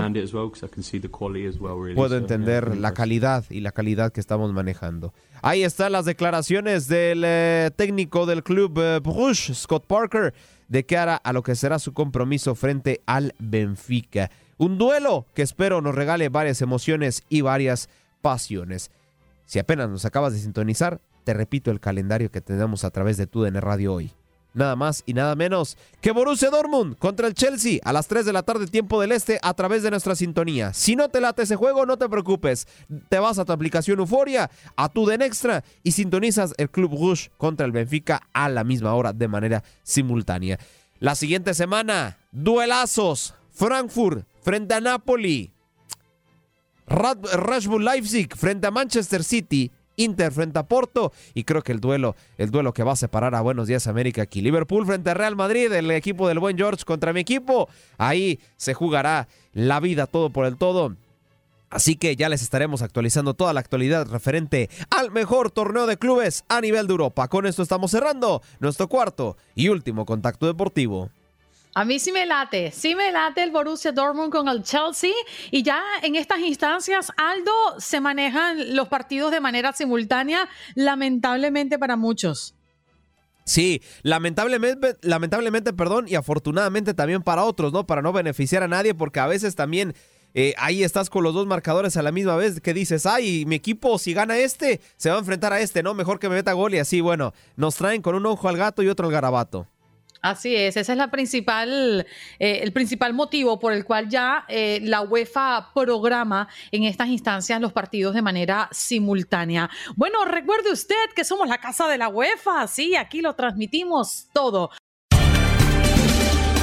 Puedo entender la calidad y la calidad que estamos manejando. Ahí están las declaraciones del eh, técnico del club eh, Bruges, Scott Parker, de cara a lo que será su compromiso frente al Benfica. Un duelo que espero nos regale varias emociones y varias pasiones. Si apenas nos acabas de sintonizar, te repito el calendario que tenemos a través de TUDN Radio hoy nada más y nada menos que Borussia Dortmund contra el Chelsea a las 3 de la tarde tiempo del este a través de nuestra sintonía. Si no te late ese juego, no te preocupes. Te vas a tu aplicación Euforia, a tu Den Extra y sintonizas el Club Rouge contra el Benfica a la misma hora de manera simultánea. La siguiente semana, duelazos. Frankfurt frente a Napoli. Bull Leipzig frente a Manchester City Inter frente a Porto y creo que el duelo, el duelo que va a separar a Buenos Días América aquí. Liverpool frente a Real Madrid, el equipo del buen George contra mi equipo. Ahí se jugará la vida todo por el todo. Así que ya les estaremos actualizando toda la actualidad referente al mejor torneo de clubes a nivel de Europa. Con esto estamos cerrando nuestro cuarto y último contacto deportivo. A mí sí me late, sí me late el Borussia Dortmund con el Chelsea y ya en estas instancias, Aldo, se manejan los partidos de manera simultánea, lamentablemente para muchos. Sí, lamentablemente, lamentablemente, perdón, y afortunadamente también para otros, ¿no? Para no beneficiar a nadie, porque a veces también eh, ahí estás con los dos marcadores a la misma vez, que dices, ay, mi equipo si gana este, se va a enfrentar a este, ¿no? Mejor que me meta gol y así, bueno, nos traen con un ojo al gato y otro al garabato. Así es, ese es la principal, eh, el principal motivo por el cual ya eh, la UEFA programa en estas instancias los partidos de manera simultánea. Bueno, recuerde usted que somos la casa de la UEFA, sí, aquí lo transmitimos todo.